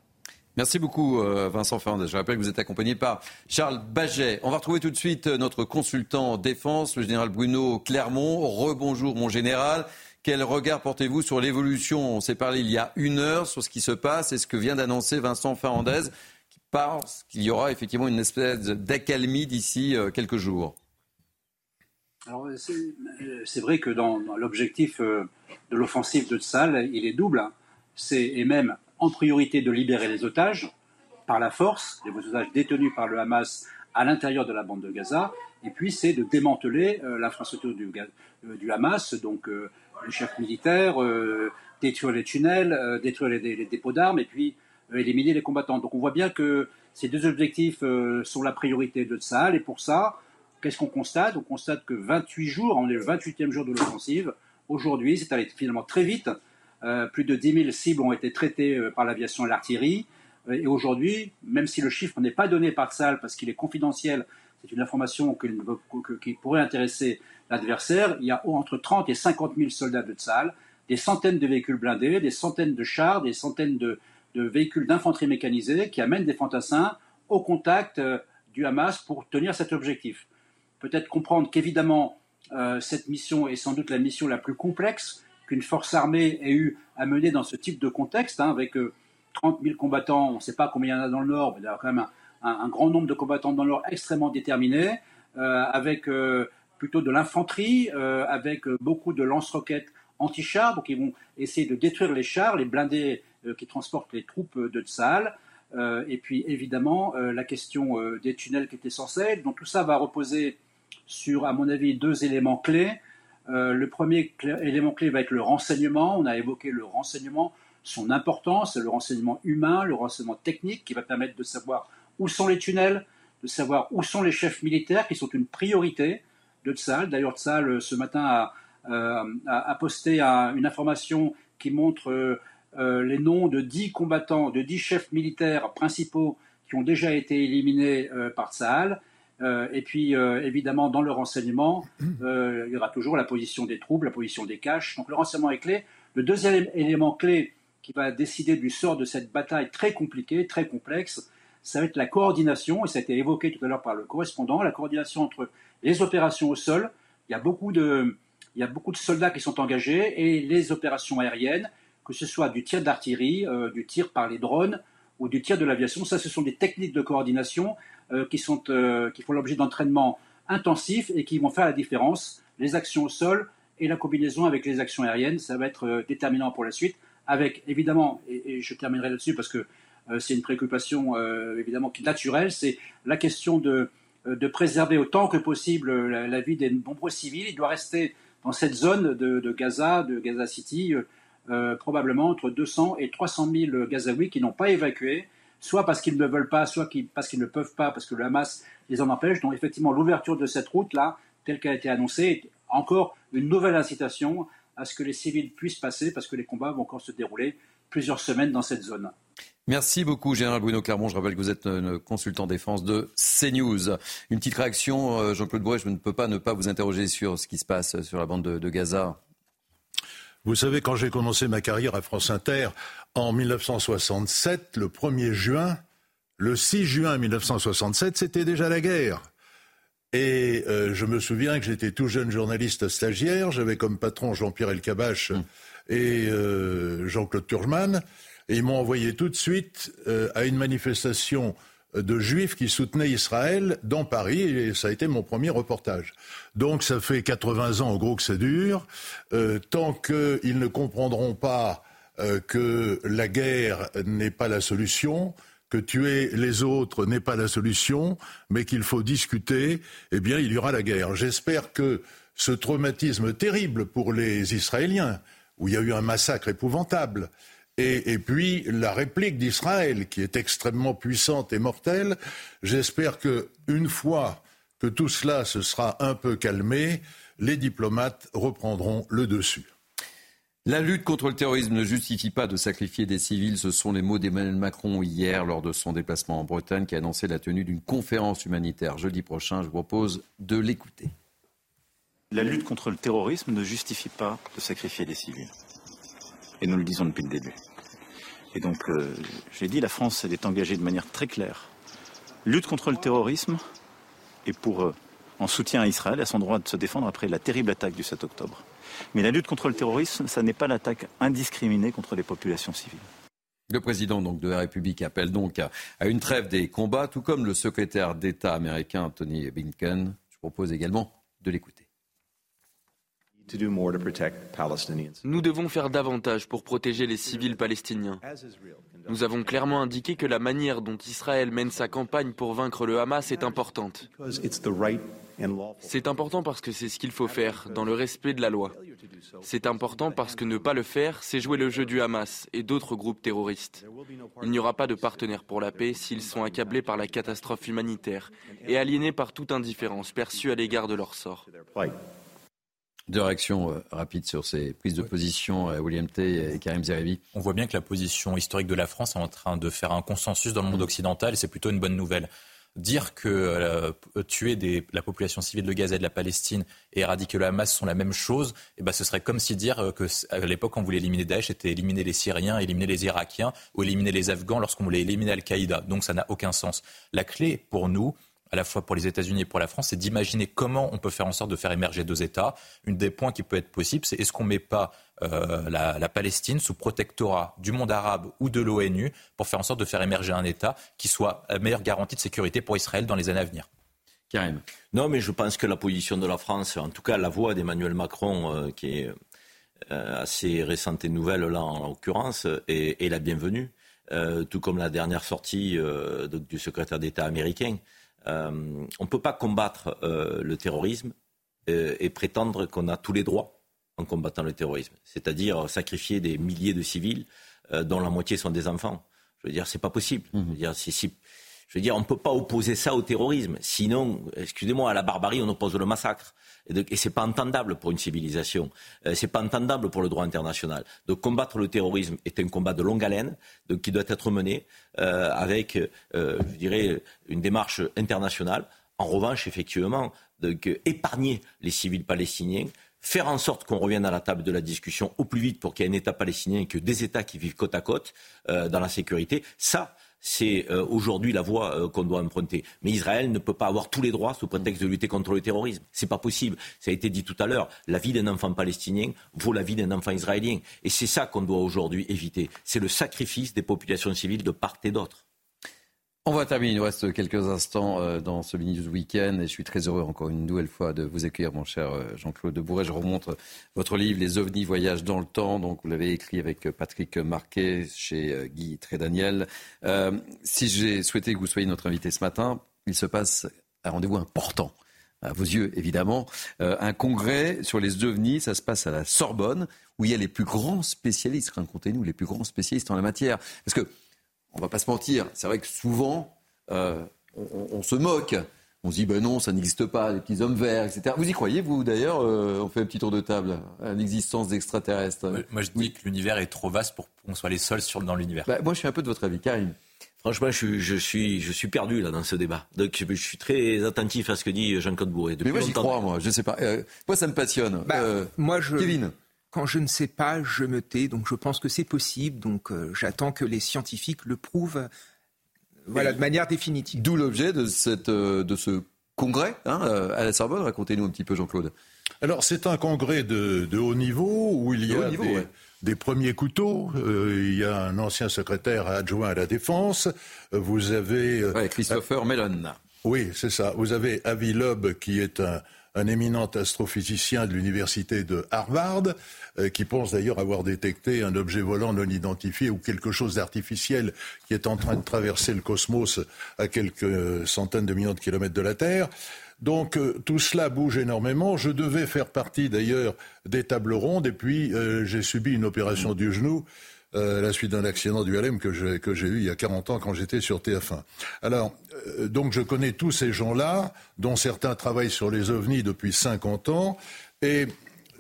Merci beaucoup euh, Vincent Fernandez. Je rappelle que vous êtes accompagné par Charles Baget. On va retrouver tout de suite euh, notre consultant défense, le général Bruno Clermont. Rebonjour mon général. Quel regard portez-vous sur l'évolution? On s'est parlé il y a une heure sur ce qui se passe et ce que vient d'annoncer Vincent Fernandez, qui pense qu'il y aura effectivement une espèce d'accalmie d'ici euh, quelques jours. Alors c'est vrai que dans, l'objectif de l'offensive de Tsal, il est double. Hein. C'est et même en priorité de libérer les otages par la force, les otages détenus par le Hamas à l'intérieur de la bande de Gaza, et puis c'est de démanteler euh, l'infrastructure du, euh, du, Hamas, donc euh, le chef militaire, détruire les tunnels, détruire les, dépôts d'armes, et puis éliminer les combattants. Donc on voit bien que ces deux objectifs sont la priorité de Tsahal. Et pour ça, qu'est-ce qu'on constate? On constate que 28 jours, on est le 28e jour de l'offensive. Aujourd'hui, c'est allé finalement très vite. Plus de 10 000 cibles ont été traitées par l'aviation et l'artillerie. Et aujourd'hui, même si le chiffre n'est pas donné par Tsahal parce qu'il est confidentiel, c'est une information qui pourrait intéresser l'adversaire, il y a entre 30 et 50 000 soldats de Tsahal, des centaines de véhicules blindés, des centaines de chars, des centaines de, véhicules d'infanterie mécanisée qui amènent des fantassins au contact euh, du Hamas pour tenir cet objectif. Peut-être comprendre qu'évidemment, euh, cette mission est sans doute la mission la plus complexe qu'une force armée ait eu à mener dans ce type de contexte, hein, avec 30 euh, 000 combattants, on ne sait pas combien il y en a dans le Nord, mais il y a quand même un, grand nombre de combattants dans le Nord extrêmement déterminés, avec plutôt de l'infanterie, euh, avec euh, beaucoup de lance-roquettes anti-chars, donc ils vont essayer de détruire les chars, les blindés euh, qui transportent les troupes de Tsahal. et puis évidemment la question des tunnels qui est essentielle. Donc tout ça va reposer sur, à mon avis, deux éléments clés. Le premier élément clé va être le renseignement. On a évoqué le renseignement, son importance, le renseignement humain, le renseignement technique qui va permettre de savoir où sont les tunnels, de savoir où sont les chefs militaires qui sont une priorité de Tsal. D'ailleurs, Tsal, euh, ce matin, euh, a, posté une information qui montre euh, les noms de dix combattants, de dix chefs militaires principaux qui ont déjà été éliminés par Tsahal. et puis, évidemment, dans le renseignement, il y aura toujours la position des troupes, la position des caches. Donc, le renseignement est clé. Le deuxième élément clé qui va décider du sort de cette bataille très compliquée, très complexe, ça va être la coordination, et ça a été évoqué tout à l'heure par le correspondant, la coordination entre les opérations au sol, il y a beaucoup de, il y a beaucoup de soldats qui sont engagés, et les opérations aériennes, que ce soit du tir d'artillerie, euh, du tir par les drones ou du tir de l'aviation, ça ce sont des techniques de coordination euh, qui, sont, euh, qui font l'objet d'entraînements intensifs et qui vont faire la différence. Les actions au sol et la combinaison avec les actions aériennes, ça va être déterminant pour la suite, avec évidemment, et, je terminerai là-dessus parce que c'est une préoccupation évidemment naturelle, c'est la question de euh, de préserver autant que possible la, vie des nombreux civils. Il doit rester dans cette zone de, Gaza, de Gaza City, euh, euh, probablement entre 200 et 300 000 Gazaouis qui n'ont pas évacué, soit parce qu'ils ne veulent pas, soit parce qu'ils ne peuvent pas, parce que le Hamas les en empêche. Donc effectivement, l'ouverture de cette route-là, telle qu'elle a été annoncée, est encore une nouvelle incitation à ce que les civils puissent passer, parce que les combats vont encore se dérouler plusieurs semaines dans cette zone. Merci beaucoup, Général Bruno Clermont. Je rappelle que vous êtes un consultant défense de CNews. Une petite réaction, euh, Jean-Claude Brouet, je ne peux pas ne pas vous interroger sur ce qui se passe sur la bande de, Gaza. Vous savez, quand j'ai commencé ma carrière à France Inter en 1967, le 1er juin, le 6 juin 1967, c'était déjà la guerre. Et euh, je me souviens que j'étais tout jeune journaliste stagiaire, j'avais comme patron Jean-Pierre Elkabach hum. et euh, Jean-Claude Turgeman. Et ils m'ont envoyé tout de suite euh, à une manifestation de juifs qui soutenaient Israël dans Paris, et ça a été mon premier reportage. Donc ça fait 80 ans, en gros, que ça dure. Euh, tant qu'ils ne comprendront pas euh, que la guerre n'est pas la solution, que tuer les autres n'est pas la solution, mais qu'il faut discuter, eh bien, il y aura la guerre. J'espère que ce traumatisme terrible pour les Israéliens, où il y a eu un massacre épouvantable, et, puis la réplique d'Israël, qui est extrêmement puissante et mortelle. J'espère que une fois que tout cela se sera un peu calmé, les diplomates reprendront le dessus. La lutte contre le terrorisme ne justifie pas de sacrifier des civils. Ce sont les mots d'Emmanuel Macron hier lors de son déplacement en Bretagne qui a annoncé la tenue d'une conférence humanitaire jeudi prochain. Je vous propose de l'écouter. La lutte contre le terrorisme ne justifie pas de sacrifier des civils. Et nous le disons depuis le début. Et donc, euh, j'ai dit, la France est engagée de manière très claire. Lutte contre le terrorisme et pour, euh, en soutien à Israël, à son droit de se défendre après la terrible attaque du 7 octobre. Mais la lutte contre le terrorisme, ça n'est pas l'attaque indiscriminée contre les populations civiles. Le président donc, de la République appelle donc à, une trêve des combats, tout comme le secrétaire d'État américain Tony Blinken. Je propose également de l'écouter. Nous devons faire davantage pour protéger les civils palestiniens. Nous avons clairement indiqué que la manière dont Israël mène sa campagne pour vaincre le Hamas est importante. C'est important parce que c'est ce qu'il faut faire, dans le respect de la loi. C'est important parce que ne pas le faire, c'est jouer le jeu du Hamas et d'autres groupes terroristes. Il n'y aura pas de partenaires pour la paix s'ils sont accablés par la catastrophe humanitaire et aliénés par toute indifférence perçue à l'égard de leur sort. Deux réactions euh, rapides sur ces prises de position, euh, William T. et Karim Zerebi. On voit bien que la position historique de la France est en train de faire un consensus dans le monde occidental et c'est plutôt une bonne nouvelle dire que euh, tuer des, la population civile de Gaza et de la Palestine et éradiquer le Hamas sont la même chose, eh ben, ce serait comme si dire que à l'époque on voulait éliminer Daesh, c'était éliminer les Syriens, éliminer les Irakiens ou éliminer les Afghans lorsqu'on voulait éliminer Al-Qaïda. Donc ça n'a aucun sens. La clé pour nous, à la fois pour les États-Unis et pour la France, c'est d'imaginer comment on peut faire en sorte de faire émerger deux États. Une des points qui peut être possible, c'est est-ce qu'on ne met pas euh, la, Palestine sous protectorat du monde arabe ou de l'ONU pour faire en sorte de faire émerger un État qui soit la meilleure garantie de sécurité pour Israël dans les années à venir? Karim. Non, mais je pense que la position de la France, en tout cas la voix d'Emmanuel Macron, euh, qui est euh, assez récente et nouvelle là en l'occurrence, est, la bienvenue. tout comme la dernière sortie du secrétaire d'État américain. On ne peut pas combattre le terrorisme et prétendre qu'on a tous les droits en combattant le terrorisme, c'est-à-dire sacrifier des milliers de civils euh, dont la moitié sont des enfants. Je veux dire, c'est pas possible. Je veux dire, je veux dire, on ne peut pas opposer ça au terrorisme. Sinon, excusez-moi, à la barbarie, on oppose le massacre. Et, ce c'est pas entendable pour une civilisation. Euh, c'est pas entendable pour le droit international. De combattre le terrorisme est un combat de longue haleine, qui doit être mené euh, avec, je dirais, une démarche internationale. En revanche, effectivement, épargner les civils palestiniens, faire en sorte qu'on revienne à la table de la discussion au plus vite pour qu'il y ait un État palestinien et que des États qui vivent côte à côte euh, dans la sécurité. Ça, c'est euh, aujourd'hui la voie euh, qu'on doit emprunter. Mais Israël ne peut pas avoir tous les droits sous prétexte de lutter contre le terrorisme. C'est pas possible. Ça a été dit tout à l'heure. La vie d'un enfant palestinien vaut la vie d'un enfant israélien. Et c'est ça qu'on doit aujourd'hui éviter. C'est le sacrifice des populations civiles de part et d'autre. On va terminer, il nous reste quelques instants euh, dans ce mini week-end et je suis très heureux encore une nouvelle fois de vous accueillir, mon cher euh, Jean-Claude Bourret. Je remonte votre livre Les ovnis voyagent dans le temps. Donc vous l'avez écrit avec Patrick Marquet chez euh, Guy Trédaniel. si j'ai souhaité que vous soyez notre invité ce matin, il se passe un rendez-vous important à vos yeux évidemment, un congrès sur les ovnis. Ça se passe à la Sorbonne, où il y a les plus grands spécialistes, racontez-nous, les plus grands spécialistes en la matière. Parce que on va pas se mentir, c'est vrai que souvent, euh, on, se moque. On se dit, ben non, ça n'existe pas, les petits hommes verts, etc. Vous y croyez, vous, d'ailleurs euh, On fait un petit tour de table à l'existence d'extraterrestres. Moi, je dis que l'univers est trop vaste pour qu'on soit les seuls sur, dans l'univers. Bah, moi, je suis un peu de votre avis, Karim. Franchement, je, suis, je suis perdu là dans ce débat. Donc, je, suis très attentif à ce que dit Jean-Claude Bourret. Mais moi, j'y crois, moi. Je sais pas. Euh, moi, ça me passionne. Bah, moi, je... Kevin quand je ne sais pas, je me tais. Donc je pense que c'est possible. Donc euh, j'attends que les scientifiques le prouvent voilà, de manière définitive. D'où l'objet de, cette, euh, de ce congrès hein, euh, à la Sorbonne. Racontez-nous un petit peu, Jean-Claude. Alors c'est un congrès de, de, haut niveau où il y a des, premiers couteaux. il y a un ancien secrétaire adjoint à la défense. Vous avez... Christopher Mellon. Oui, c'est ça. Vous avez Avi Loeb qui est un un éminent astrophysicien de l'université de Harvard, euh, qui pense d'ailleurs avoir détecté un objet volant non identifié ou quelque chose d'artificiel qui est en train de traverser le cosmos à quelques centaines de millions de kilomètres de la Terre. Donc euh, tout cela bouge énormément. Je devais faire partie d'ailleurs des tables rondes et puis euh, j'ai subi une opération du genou euh, la suite d'un accident du LM que j'ai, que eu il y a 40 ans quand j'étais sur TF1. Alors, euh, donc je connais tous ces gens-là, dont certains travaillent sur les ovnis depuis 50 ans. Et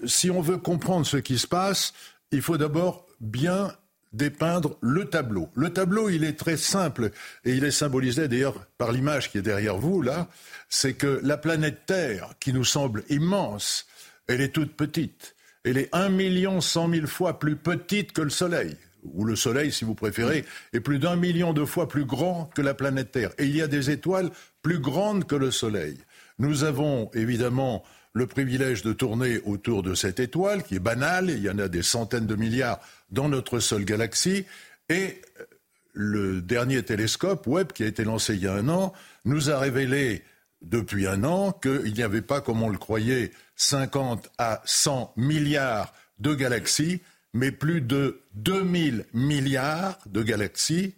si on veut comprendre ce qui se passe, il faut d'abord bien dépeindre le tableau. Le tableau, il est très simple et il est symbolisé d'ailleurs par l'image qui est derrière vous là. C'est que la planète Terre, qui nous semble immense, elle est toute petite elle est un million cent mille fois plus petite que le Soleil ou le Soleil si vous préférez, est plus d'un million de fois plus grand que la planète Terre. Et il y a des étoiles plus grandes que le Soleil. Nous avons évidemment le privilège de tourner autour de cette étoile, qui est banale, il y en a des centaines de milliards dans notre seule galaxie, et le dernier télescope Webb, qui a été lancé il y a un an, nous a révélé depuis un an qu'il n'y avait pas, comme on le croyait, 50 à 100 milliards de galaxies, mais plus de 2000 milliards de galaxies,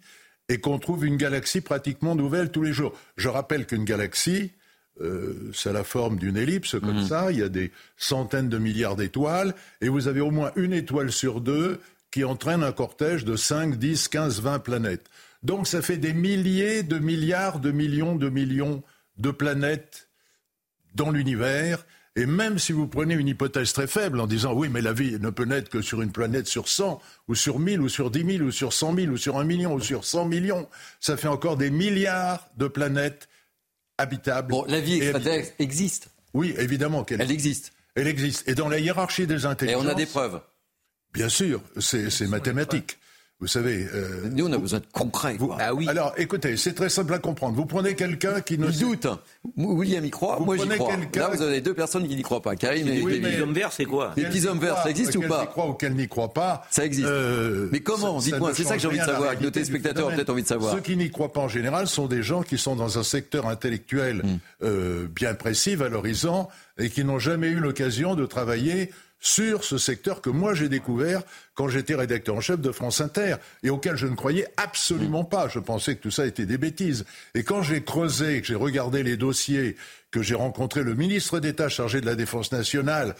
et qu'on trouve une galaxie pratiquement nouvelle tous les jours. Je rappelle qu'une galaxie, euh, c'est la forme d'une ellipse comme ça. Il y a des centaines de milliards d'étoiles. Et vous avez au moins une étoile sur deux qui entraîne un cortège de 5, 10, 15, 20 planètes. Donc ça fait des milliers de milliards de millions de millions de planètes dans l'univers. Et même si vous prenez une hypothèse très faible en disant oui, mais la vie ne peut naître que sur une planète sur 100, ou sur 1000, ou sur 10 000, ou sur 100 000, ou sur 1 million, ou sur 100 millions, ça fait encore des milliards de planètes habitables. Bon, la vie extraterrestre existe. Oui, évidemment qu'elle Elle existe. Elle existe. Et dans la hiérarchie des Et intelligences. on a des preuves. Bien sûr, c'est mathématique. Vous savez. euh, Nous, on a besoin de concret. vous- Alors, écoutez, c'est très simple à comprendre. Vous prenez quelqu'un qui ne. Il doute. William y croit, Vous moi j'y prenez crois. quelqu'un- Là, vous avez deux personnes qui n'y croient pas. Karim et Oui, Les hommes verts, c'est quoi Les petits hommes verts, ça existe ou pas y croit ou qu'elle n'y croit pas. Ça existe. euh, Mais comment Dites-moi, c'est ça que j'ai envie de savoir, que nos téléspectateurs ont peut-être envie de savoir. Ceux qui n'y croient pas en général sont des gens qui sont dans un secteur intellectuel Hmm. euh, bien précis, valorisant, et qui n'ont jamais eu l'occasion de travailler sur ce secteur que moi j'ai découvert quand j'étais rédacteur en chef de France Inter et auquel je ne croyais absolument pas. Je pensais que tout ça était des bêtises. Et quand j'ai creusé, que j'ai regardé les dossiers, que j'ai rencontré le ministre d'État chargé de la Défense nationale,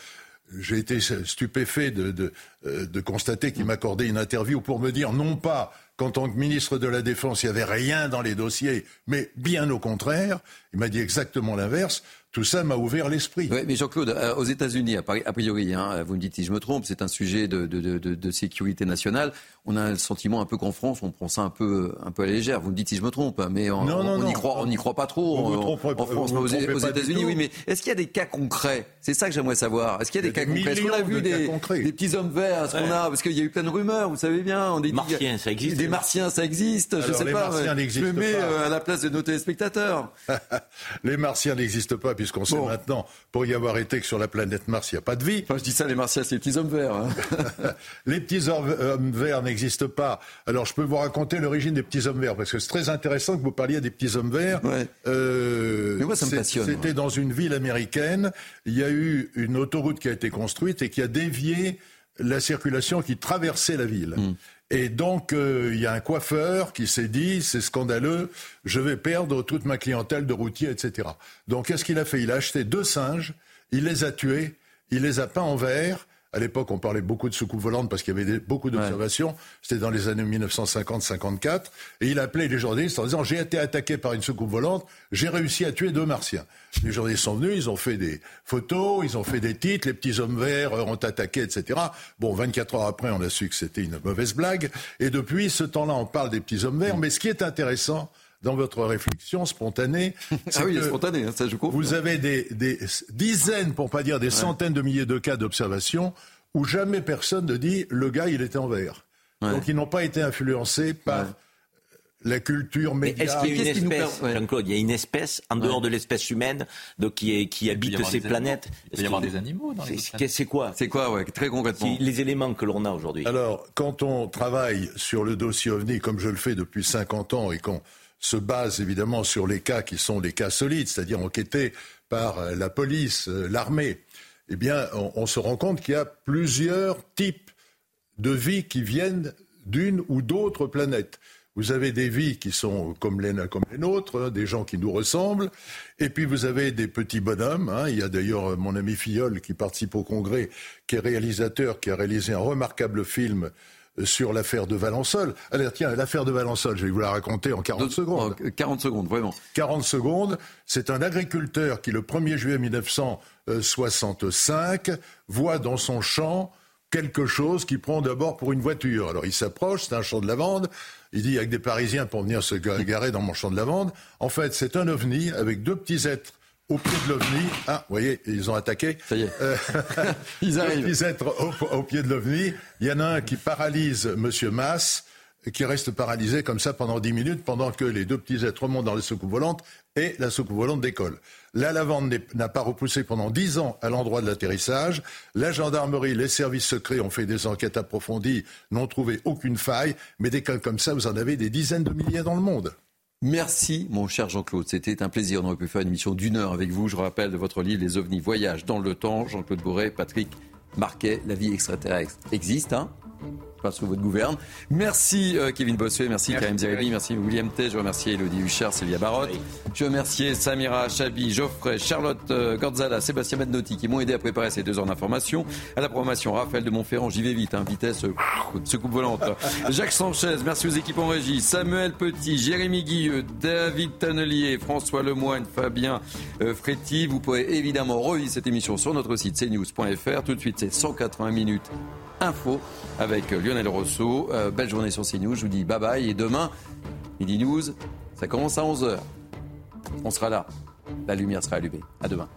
j'ai été stupéfait de, de, euh, de constater qu'il m'accordait une interview pour me dire non pas qu'en tant que ministre de la Défense, il n'y avait rien dans les dossiers, mais bien au contraire, il m'a dit exactement l'inverse. Tout ça m'a ouvert l'esprit. Oui, mais Jean-Claude, euh, aux États-Unis, a pri- a priori, hein, vous me dites si je me trompe, c'est un sujet de, de- de- de- de sécurité nationale. On a le sentiment un peu qu'en France, on prend ça un peu, un peu à la légère. Vous me dites si je me trompe, hein, mais on Non, non, on non. n'y croit, on n'y croit pas trop Vous vous en, trompez- en France, vous aux, aux États-Unis, oui. Mais est-ce qu'il y a des cas concrets? C'est ça que j'aimerais savoir. Est-ce qu'il y a des cas concrets? Est-ce qu'on a vu des, concrets. des petits hommes verts? Qu'on a Parce qu'il y a eu plein de rumeurs, vous savez bien. On dit Martiens, ça existe. Des martiens, ça existe. je Alors, sais les pas. je me n'existent mets pas. euh, à la place de nos téléspectateurs. les martiens n'existent pas puisqu'on sait Bon. maintenant, pour y avoir été que sur la planète Mars, il n'y a pas de vie. Enfin, je dis ça, les martiens, c'est les petits hommes verts. hein. Les petits hommes verts n'existent pas. Alors, je peux vous raconter l'origine des petits hommes verts, parce que c'est très intéressant que vous parliez des petits hommes verts. Ouais. Euh, Mais moi, ça me passionne, C'était dans une ville américaine. Il y a eu une autoroute qui a été construite et qui a dévié la circulation qui traversait la ville. Hmm. Et donc, euh, il y a un coiffeur qui s'est dit, c'est scandaleux, je vais perdre toute ma clientèle de routiers, etc. Donc, qu'est-ce qu'il a fait? Il a acheté deux singes, il les a tués, il les a peints en vert. À l'époque, on parlait beaucoup de soucoupes volantes parce qu'il y avait des- beaucoup d'observations. C'était dans les années 1950-54. Et il appelait les journalistes en disant, j'ai été attaqué par une soucoupe volante, j'ai réussi à tuer deux martiens. Les journalistes sont venus, ils ont fait des photos, ils ont fait des titres, les petits hommes verts ont attaqué, etc. Bon, 24 heures après, on a su que c'était une mauvaise blague. Et depuis ce temps-là, on parle des petits hommes verts. Mais ce qui est intéressant dans votre réflexion spontanée, Ah oui, que spontané, hein, ça je comprends. vous avez des, des dizaines, pour pas dire des centaines de milliers de cas d'observation où jamais personne ne dit le gars il était en vert. Ouais. Donc ils n'ont pas été influencés par la culture Mais média. est-ce qu'il y a une nous espèce, ouais. Jean-Claude, il y a une espèce en dehors de l'espèce humaine donc, qui, est, qui habite ces planètes? Il peut y avoir des animaux dans les C'est- planètes. C'est quoi? C'est quoi, ouais, très concrètement C'est les éléments que l'on a aujourd'hui Alors, quand on travaille sur le dossier OVNI, comme je le fais depuis 50 ans, et qu'on se base évidemment sur les cas qui sont des cas solides, c'est-à-dire enquêtés par euh, la police, euh, l'armée, eh bien, on, se rend compte qu'il y a plusieurs types de vies qui viennent d'une ou d'autres planètes. Vous avez des vies qui sont comme les, comme nôtres, hein, des gens qui nous ressemblent, et puis vous avez des petits bonhommes. hein. Il y a d'ailleurs euh, mon ami Filleul qui participe au congrès, qui est réalisateur, qui a réalisé un remarquable film sur l'affaire de Valençol. Alors tiens, l'affaire de Valençol, je vais vous la raconter en 40 secondes. Oh, 40 secondes, vraiment. 40 secondes. C'est un agriculteur qui, le 1er juillet 1965, voit dans son champ quelque chose qui prend d'abord pour une voiture. Alors il s'approche, c'est un champ de lavande. Il dit avec des Parisiens pour venir se ga- garer dans mon champ de lavande. En fait, c'est un ovni avec deux petits êtres au pied de l'ovni. Ah, vous voyez, ils ont attaqué. Ça y est. Euh, Ils arrivent. petits êtres au, au pied de l'ovni. Il y en a un qui paralyse Monsieur Mass, qui reste paralysé comme ça pendant 10 minutes, pendant que les deux petits êtres remontent dans la soucoupe volante et la soucoupe volante décolle. La lavande n'a pas repoussé pendant 10 ans à l'endroit de l'atterrissage. La gendarmerie, les services secrets ont fait des enquêtes approfondies, n'ont trouvé aucune faille. Mais des cas comme ça, vous en avez des dizaines de milliers dans le monde. Merci, mon cher Jean-Claude. C'était un plaisir. On aurait pu faire une émission d'une heure avec vous. Je rappelle de votre livre Les ovnis voyagent dans le temps. Jean-Claude Bourret, Patrick Marquet, La vie extraterrestre existe, hein pas sous votre gouverne. Merci euh, Kevin Bossuet, merci, Karim Zeribi, merci William T. Je remercie Elodie Huchard, Sylvia Barotte. Je remercie Samira Chabi, Geoffrey, Charlotte euh, Gorzala, Sébastien Madnotti qui m'ont aidé à préparer ces deux heures d'information. À la programmation, Raphaël de Montferrand, j'y vais vite, hein, vitesse euh, coupe volante. Jacques Sanchez, merci aux équipes en régie. Samuel Petit, Jérémy Guilleux, David Tannelier, François Lemoine, Fabien euh, Fréty. Vous pourrez évidemment revivre cette émission sur notre site cnews.fr. Tout de suite, c'est 180 minutes info avec Lionel Rousseau. Euh, belle journée sur CNews. Je vous dis bye bye. Et demain, Midi News, ça commence à 11h. On sera là. La lumière sera allumée. À demain.